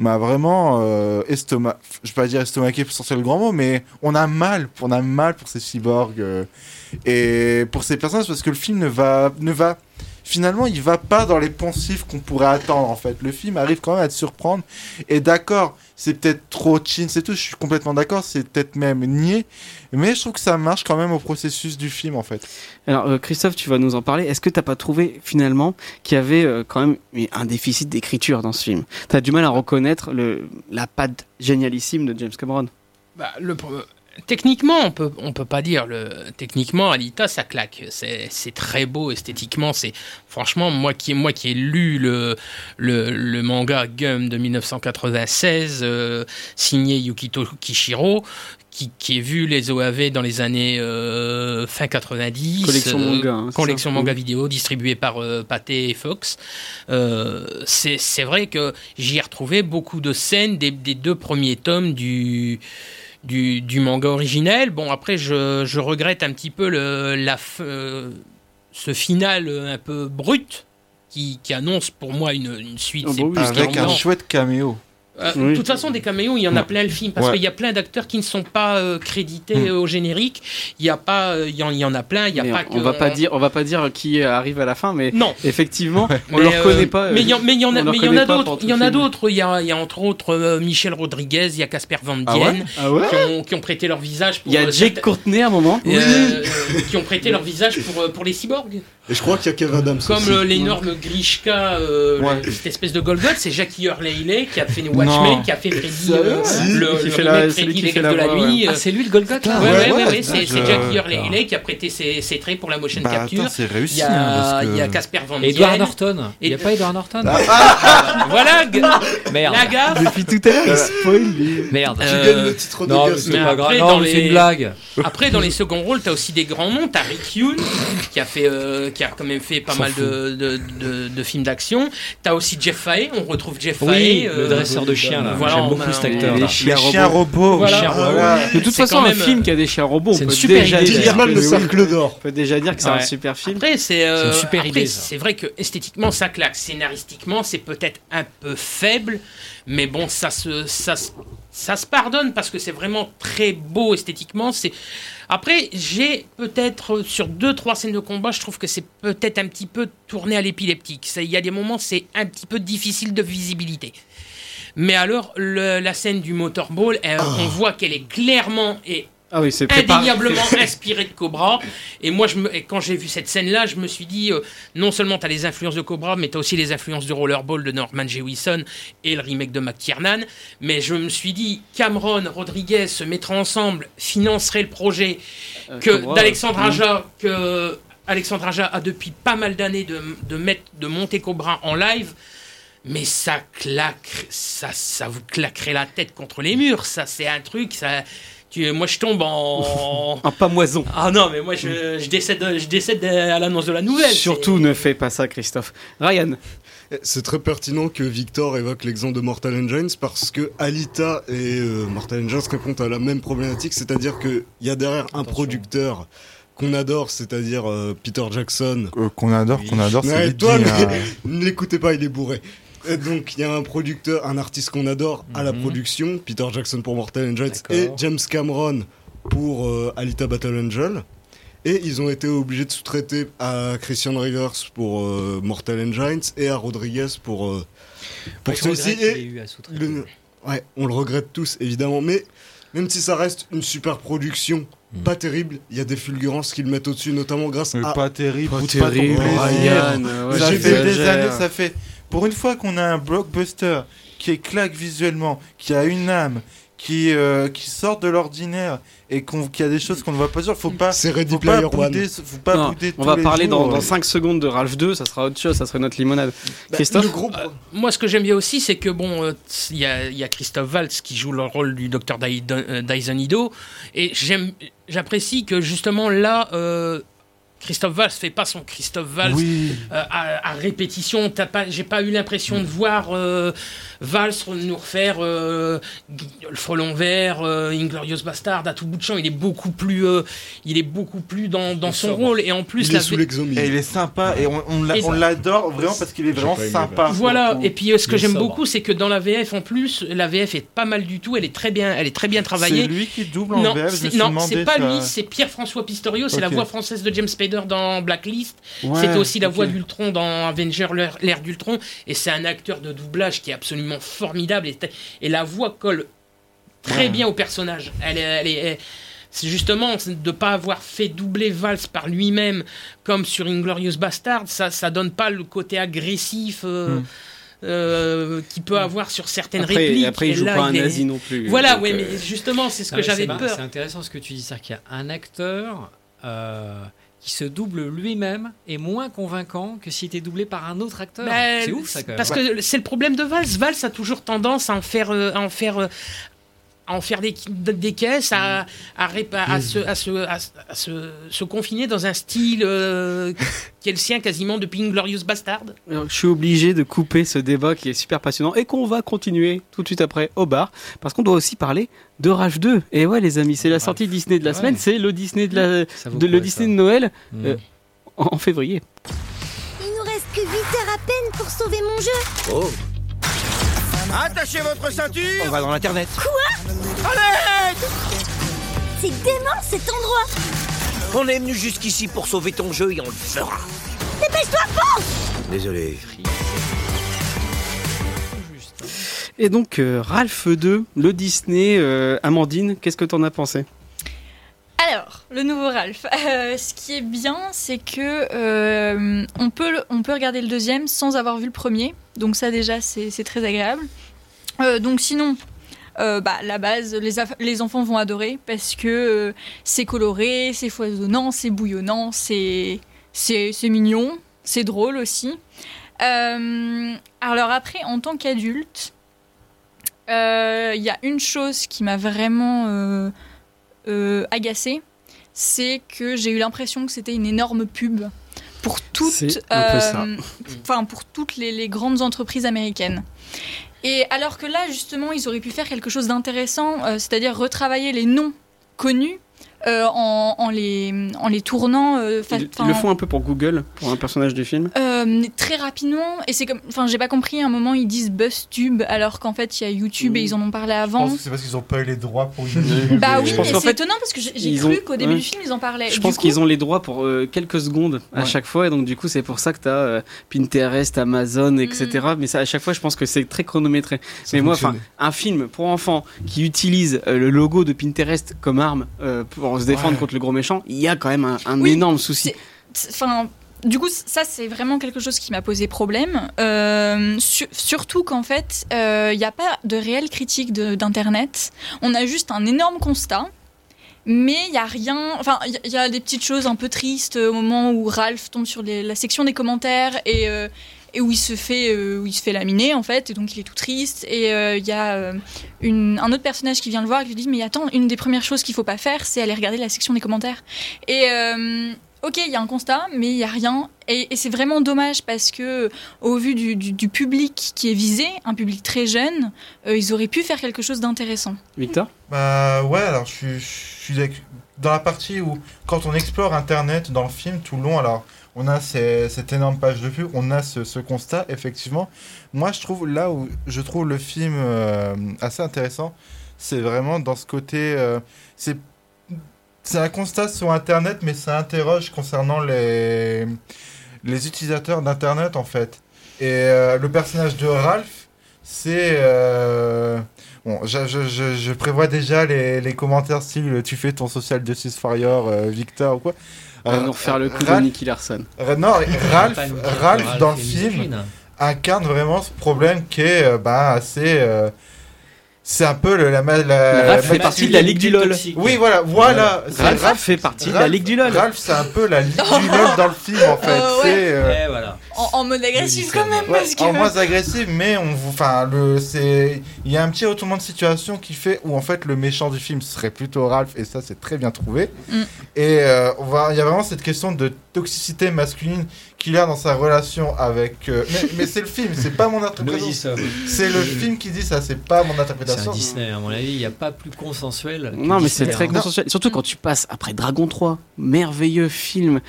m'a vraiment euh, estomac je vais pas dire estomaqué pour sortir le grand mot mais on a mal on a mal pour ces cyborgs euh, et pour ces personnages parce que le film ne va ne finalement il va pas dans les poncifs qu'on pourrait attendre en fait. Le film arrive quand même à te surprendre et d'accord c'est peut-être trop chin c'est tout je suis complètement d'accord c'est peut-être même niais mais je trouve que ça marche quand même au processus du film en fait Alors, euh, Christophe, tu vas nous en parler. Est-ce que t'as pas trouvé finalement qu'il y avait euh, quand même un déficit d'écriture dans ce film? T'as du mal à reconnaître le, la patte génialissime de James Cameron Bah, le, techniquement, on peut, on peut pas dire. Le, techniquement, Alita, ça claque. C'est, c'est très beau esthétiquement. C'est franchement moi qui, moi qui ai lu le, le, le manga Gum de 1996, euh, signé Yukito Kishiro. Qui, qui vu les OAV dans les années euh, fin 90. Collection manga, hein, collection ça manga vidéo distribuée par euh, Pathé et Fox. Euh, c'est vrai que j'y ai retrouvé beaucoup de scènes des, des deux premiers tomes du, du, du manga originel. Bon, après, je, je regrette un petit peu le, la, f- euh, ce final un peu brut qui, qui annonce pour moi une, une suite. C'est bah oui, plus avec un chouette caméo Euh, Oui. De toute façon, des caméos, il y en a plein le film, parce Ouais. qu'il y a plein d'acteurs qui ne sont pas euh, crédités Mm. euh, au générique. Il y a pas, euh, il y, en, il y en a plein. Il y a Mais pas on, que va pas dire, on va pas dire qui arrive à la fin, mais Non. effectivement, on euh, reconnaît pas. Mais il y, en- y a, on le mais il y en a d'autres. Il y en a d'autres. Il y a, il y a entre autres euh, Michel Rodriguez, il y a Casper Van Dien Ah ouais Ah ouais qui, ont, qui ont prêté leur visage. Pour, Il y a euh, Jake Courtney à un moment. euh, euh, qui ont prêté leur visage pour, euh, pour les cyborgs. Et je crois qu'il y a Kev Adams Comme euh, l'énorme Grishka, euh, cette espèce de Golgoth, c'est Jackie Hurley Haley qui a fait Watchmen, qui a fait Freddy, euh, Si, le, qui le fait la- remake c'est lui Freddy qui les fait Rêves de la voix, nuit. Ah, euh, c'est lui le Golgoth là Ouais, ouais, Ouais, ouais, c'est Jackie Hurley qui a prêté ses, ses traits pour la motion Bah, capture. c'est Il réussi y hein, a, il y a Casper Van Edward Dien. Norton. Il n'y a pas Edward Norton Voilà, g- Merde. la gaffe. Depuis tout à l'heure, il spoil. lui. Merde. Tu Euh, gagnes le titre de Non, c'est pas grave. Non, c'est une blague. Après, dans les seconds rôles, t'as aussi des grands noms. T'as Rick Yoon, qui a fait, euh, qui a quand même fait pas mal de, films d'action. T'as aussi Jeff Fahey. On retrouve Jeff Fahey. le euh, dresseur de chiens là. voilà, J'aime beaucoup a- cet acteur. les chiens les chiens robots Voilà. Voilà. De toute façon, quand un même, film qui a des chiens robots, on c'est une peut super déjà idée. dire le cercle d'or. On peut déjà dire que c'est un super film. Après, c'est euh, une super après, idée. C'est vrai que esthétiquement, ça claque. Scénaristiquement, c'est peut-être un peu faible, mais bon, ça se, ça, se- ça se pardonne parce que c'est vraiment très beau esthétiquement. C'est après, j'ai peut-être sur deux trois scènes de combat, je trouve que c'est peut-être un petit peu tourné à l'épileptique. Il y a des moments, c'est un petit peu difficile de visibilité. Mais alors, le- la scène du motorball, elle- on voit qu'elle est clairement et Ah oui, c'est préparé. indéniablement inspiré de Cobra. Et moi, je me, et quand j'ai vu cette scène-là, je me suis dit, euh, non seulement tu as les influences de Cobra, mais tu as aussi les influences du Rollerball de Norman Jewison et le remake de McTiernan. Mais je me suis dit, Cameron, Rodriguez se mettraient ensemble, financeraient le projet Euh, que d'Alexandre. Aja, que Alexandre Aja a depuis pas mal d'années de, de, mettre, de monter Cobra en live. Mais ça claque, ça, ça vous claquerait la tête contre les murs. Ça, c'est un truc, ça. Tu, moi, je tombe en. en pamoison. Ah non, mais moi, je, je décède, je décède à l'annonce de la nouvelle. Surtout, ne fais pas ça, Christophe. Ryan. C'est très pertinent que Victor évoque l'exemple de Mortal Engines parce que Alita et euh, Mortal Engines répondent à la même problématique, c'est-à-dire qu'il y a derrière un producteur qu'on adore, c'est-à-dire euh, Peter Jackson. Euh, qu'on adore, qu'on adore, c'est Ouais, toi, l'écoutez pas, il est bourré. Et donc il y a un producteur, un artiste qu'on adore à la Mhm. production, Peter Jackson pour Mortal Engines et James Cameron pour euh, Alita Battle Angel. Et ils ont été obligés de sous-traiter à Christian Rivers pour euh, Mortal Engines et à Rodriguez pour, euh, pour celui-ci. ouais, on le regrette tous évidemment, mais même si ça reste une super production, Hmm. pas terrible, il y a des fulgurances qui le mettent au-dessus, notamment grâce Mais à. pas terrible, Pas pas terrible. Ryan, ouais, ça fait- des années, ça fait. Pour une fois qu'on a un blockbuster qui est claque visuellement, qui a une âme, qui, euh, qui sort de l'ordinaire et qu'on, qui a des choses qu'on ne voit pas sur, faut pas. C'est Ready faut pas Player One. bouder, faut pas Non, bouder on va parler dans, jours. dans 5 secondes de Ralph 2, ça sera autre chose, ça sera notre limonade. Christophe Euh, moi, ce que j'aime bien aussi, c'est que bon, euh, il y, a, y Christophe Waltz qui joue le rôle du docteur Dyson Ido, et j'aime, j'apprécie que justement là. Euh, Christophe Valls fait pas son Christophe Valls Oui. euh, à, à répétition. T'as pas, j'ai pas eu l'impression de voir euh, Valls nous refaire euh, le frelon vert, euh, Inglorious Bastard à tout bout de champ. Il est beaucoup plus, euh, il est beaucoup plus dans, dans son sobre. rôle et en plus Il est la sous. Et il est sympa et on, l'adore vraiment parce qu'il est vraiment sympa. Voilà, et puis euh, ce que j'aime beaucoup, c'est que dans la VF en plus, la VF est pas mal du tout, elle est très bien, elle est très bien travaillée. C'est lui qui double en non, VF, je Non, c'est pas ça. lui, c'est Pierre-François Pistorio, c'est la voix française de James Spader dans Blacklist. Ouais, C'était aussi la voix d'Ultron dans Avenger l'ère d'Ultron, et c'est un acteur de doublage qui est absolument formidable, et, et la voix colle très Ouais. bien au personnage. Elle est, elle est- elle- c'est justement de ne pas avoir fait doubler Valls par lui-même comme sur Inglorious Bastard, ça ça donne pas le côté agressif euh, Hmm. euh, qu'il peut avoir sur certaines Après- répliques. après, il joue là, pas un est- nazi non plus, Voilà, oui, euh, mais justement, c'est ce Non, que j'avais peur. C'est intéressant ce que tu dis, c'est-à-dire qu'il y a un acteur euh, qui se double lui-même est moins convaincant que s'il était doublé par un autre acteur. Ben, c'est ouf ça quand même. Parce que c'est le problème de Valls. Valls a toujours tendance à en faire, euh, à en faire, euh, à en faire des, des caisses, à, à, répa- à se, à se, à, se- à se- se confiner dans un style euh, qui est le sien quasiment depuis Inglorious Bastard. Alors, Je suis obligé de couper ce débat qui est super passionnant et qu'on va continuer tout de suite après au bar parce qu'on doit aussi parler de Ralph 2. Et ouais les amis, c'est la sortie Disney de la Ouais. semaine, c'est le Disney de la de, le Disney de Noël Mm. euh, en en février. Il nous reste que 8 heures à peine pour sauver mon jeu. Oh Attachez votre ceinture On va dans l'internet. Quoi? Allez C'est dément cet endroit On est venu jusqu'ici pour sauver ton jeu et on le fera. Dépêche-toi, pense Désolé. Et donc euh, Ralph 2, le Disney euh, Amandine, qu'est-ce que t'en as pensé? Alors, le nouveau Ralph. Euh, ce qui est bien, c'est que on, peut, on peut regarder le deuxième sans avoir vu le premier. Donc ça déjà, c'est très agréable. Donc sinon, bah, la base, les, les enfants vont adorer parce que c'est coloré, c'est foisonnant, c'est bouillonnant, c'est mignon, c'est drôle aussi. Alors après, en tant qu'adulte, euh, il y a une chose qui m'a vraiment euh, euh, agacée, c'est que j'ai eu l'impression que c'était une énorme pub pour toutes, enfin pour toutes les, les grandes entreprises américaines. Et alors que là, justement, ils auraient pu faire quelque chose d'intéressant, c'est-à-dire retravailler les noms connus euh, en, en les, en les tournant. euh, Ils, le font un peu pour Google, pour un personnage du film. euh, très rapidement, et c'est comme. Enfin, j'ai pas compris, à un moment, ils disent BuzzTube, alors qu'en fait, il y a YouTube et ils en ont parlé Je avant. pense que c'est parce qu'ils n'ont pas eu les droits pour une. Bah oui, Je pense mais c'est étonnant parce que j'ai cru ont- qu'au début ouais. du film, ils en parlaient. Je pense coup- qu'ils ont les droits pour euh, quelques secondes à Ouais. chaque fois, et donc du coup c'est pour ça que tu as Pinterest, Amazon, etc. Mm. Mais ça, à chaque fois, je pense que c'est très chronométré. Ça Mais moi, enfin, un film pour enfants qui utilise euh, le logo de Pinterest comme arme euh, pour se défendre Ouais. contre le gros méchant, il y a quand même un, un Oui, énorme souci. Enfin, du coup, ça, c'est vraiment quelque chose qui m'a posé problème. Euh, su- surtout qu'en fait, il n'y a pas de réelle critique d'Internet. On a juste un énorme constat. Mais il y a rien. Enfin, il y, y a des petites choses un peu tristes au moment où Ralph tombe sur les- la section des commentaires et, euh, et où il se fait, euh, où il se fait laminer en fait, et donc il est tout triste. Et euh, il y a euh, une- un autre personnage qui vient le voir et qui lui dit mais attends, une des premières choses qu'il faut pas faire, c'est aller regarder la section des commentaires. Et euh, ok, il y a un constat, mais il y a rien. Et, et c'est vraiment dommage parce que au vu du, du- du public qui est visé, un public très jeune, euh, ils auraient pu faire quelque chose d'intéressant. Victor? Bah ouais, alors je suis, dans la partie où quand on explore Internet dans le film tout le long, alors on a ces- cette énorme page de pub, on a ce, constat, effectivement. Moi je trouve là où je trouve le film euh, assez intéressant, c'est vraiment dans ce côté... euh, c'est un constat sur Internet, mais ça interroge concernant les, les utilisateurs d'Internet, en fait. Et euh, le personnage de Ralph, c'est... euh, Bon, je, je- je- je prévois déjà les, les commentaires style tu fais ton social justice warrior, euh, Victor ou quoi. On va nous refaire le coup de Ralph- Nicky Larson. Ra- non, Ralph, Ralph dans le film incarne vraiment ce problème qui est euh, bah, assez. euh, c'est un peu le, la, la, Ralph fait partie de la Ligue du LOL. Oui, voilà, voilà. Ralph fait partie de la Ligue du LOL. Ralph, c'est un peu la Ligue du LOL dans le film en fait. Oh, ouais. C'est, euh, Ouais, voilà. En, en mode agressif quand même, Ouais, parce que... en moins agressif, mais on vous, enfin, le, c'est, il y a un petit retournement de situation qui fait où en fait le méchant du film serait plutôt Ralph, et ça c'est très bien trouvé. Mm. Et euh, on va, il y a vraiment cette question de toxicité masculine qu'il a dans sa relation avec. euh, mais mais c'est le film, c'est pas mon interprétation. C'est le film qui dit ça, c'est pas mon C'est interprétation. un Disney, à mon avis, il n'y a pas plus consensuel. Non, mais c'est très hein. consensuel. Surtout quand tu passes après Dragon 3, merveilleux film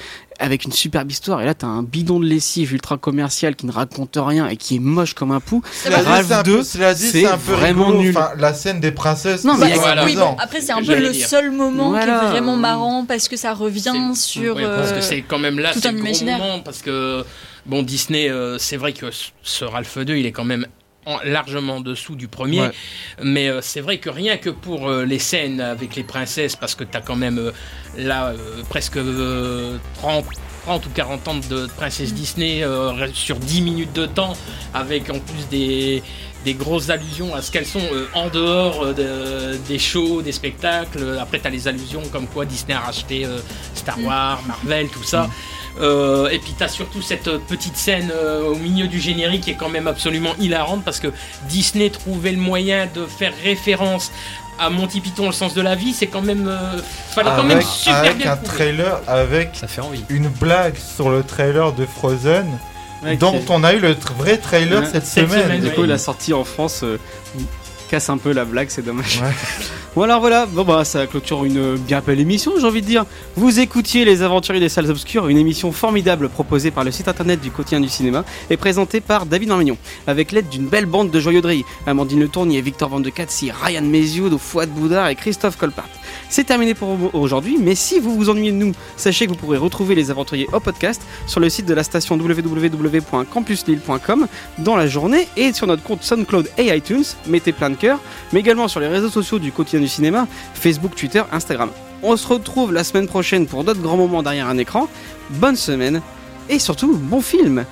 avec une superbe histoire, et là t'as un bidon de lessive ultra commercial qui ne raconte rien et qui est moche comme un pou. Ralph c'est un 2, peu- cela dit, c'est c'est un peu vraiment rigolo. nul. Enfin, la scène des princesses. Non, mais pas Oui, bon, après c'est un peu le dire. seul moment qui Voilà. est vraiment marrant parce que ça revient sur Ouais, parce euh, que c'est quand même là, tout c'est un gros imaginaire. moment, parce que bon, Disney, euh, c'est vrai que ce- ce Ralph 2, il est quand même en- largement en dessous du premier, Ouais. mais euh, c'est vrai que rien que pour euh, les scènes avec les princesses, parce que tu as quand même euh, là euh, presque euh, 30 30 ou 40 ans de princesse Disney euh, sur 10 minutes de temps, avec en plus des, des grosses allusions à ce qu'elles sont euh, en dehors euh, de- des shows, des spectacles. Après, tu as les allusions comme quoi Disney a racheté euh, Star Wars, Marvel, tout ça. Euh, et puis tu as surtout cette euh, petite scène euh, au milieu du générique qui est quand même absolument hilarante parce que Disney trouvait le moyen de faire référence à Monty Python le sens de la vie, c'est quand même euh, fallait quand même avec, super avec bien un trouver. trailer avec Ça fait envie. une blague sur le trailer de Frozen Ouais, dont on a eu le vrai trailer Ouais. cette, Cette semaine. semaine, Du coup, la sortie en France euh, casse un peu la blague, c'est dommage. Ouais. Bon alors voilà, bon bah ça clôture une bien belle émission, j'ai envie de dire. Vous écoutiez Les Aventuriers des Salles Obscures, une émission formidable proposée par le site internet du quotidien du cinéma et présentée par David Marmignon, avec l'aide d'une belle bande de joyeux rire. Amandine Le Tournier, Victor Van de Katsi, Ryan Mézioud, Fouad Boudard et Christophe Colpart. C'est terminé pour aujourd'hui, mais si vous vous ennuyez de nous, sachez que vous pourrez retrouver Les Aventuriers au podcast sur le site de la station www.campuslille.com dans la journée et sur notre compte SoundCloud et iTunes, mettez plein de mais également sur les réseaux sociaux du quotidien du cinéma, Facebook, Twitter, Instagram. On se retrouve la semaine prochaine pour d'autres grands moments derrière un écran. Bonne semaine et surtout bon film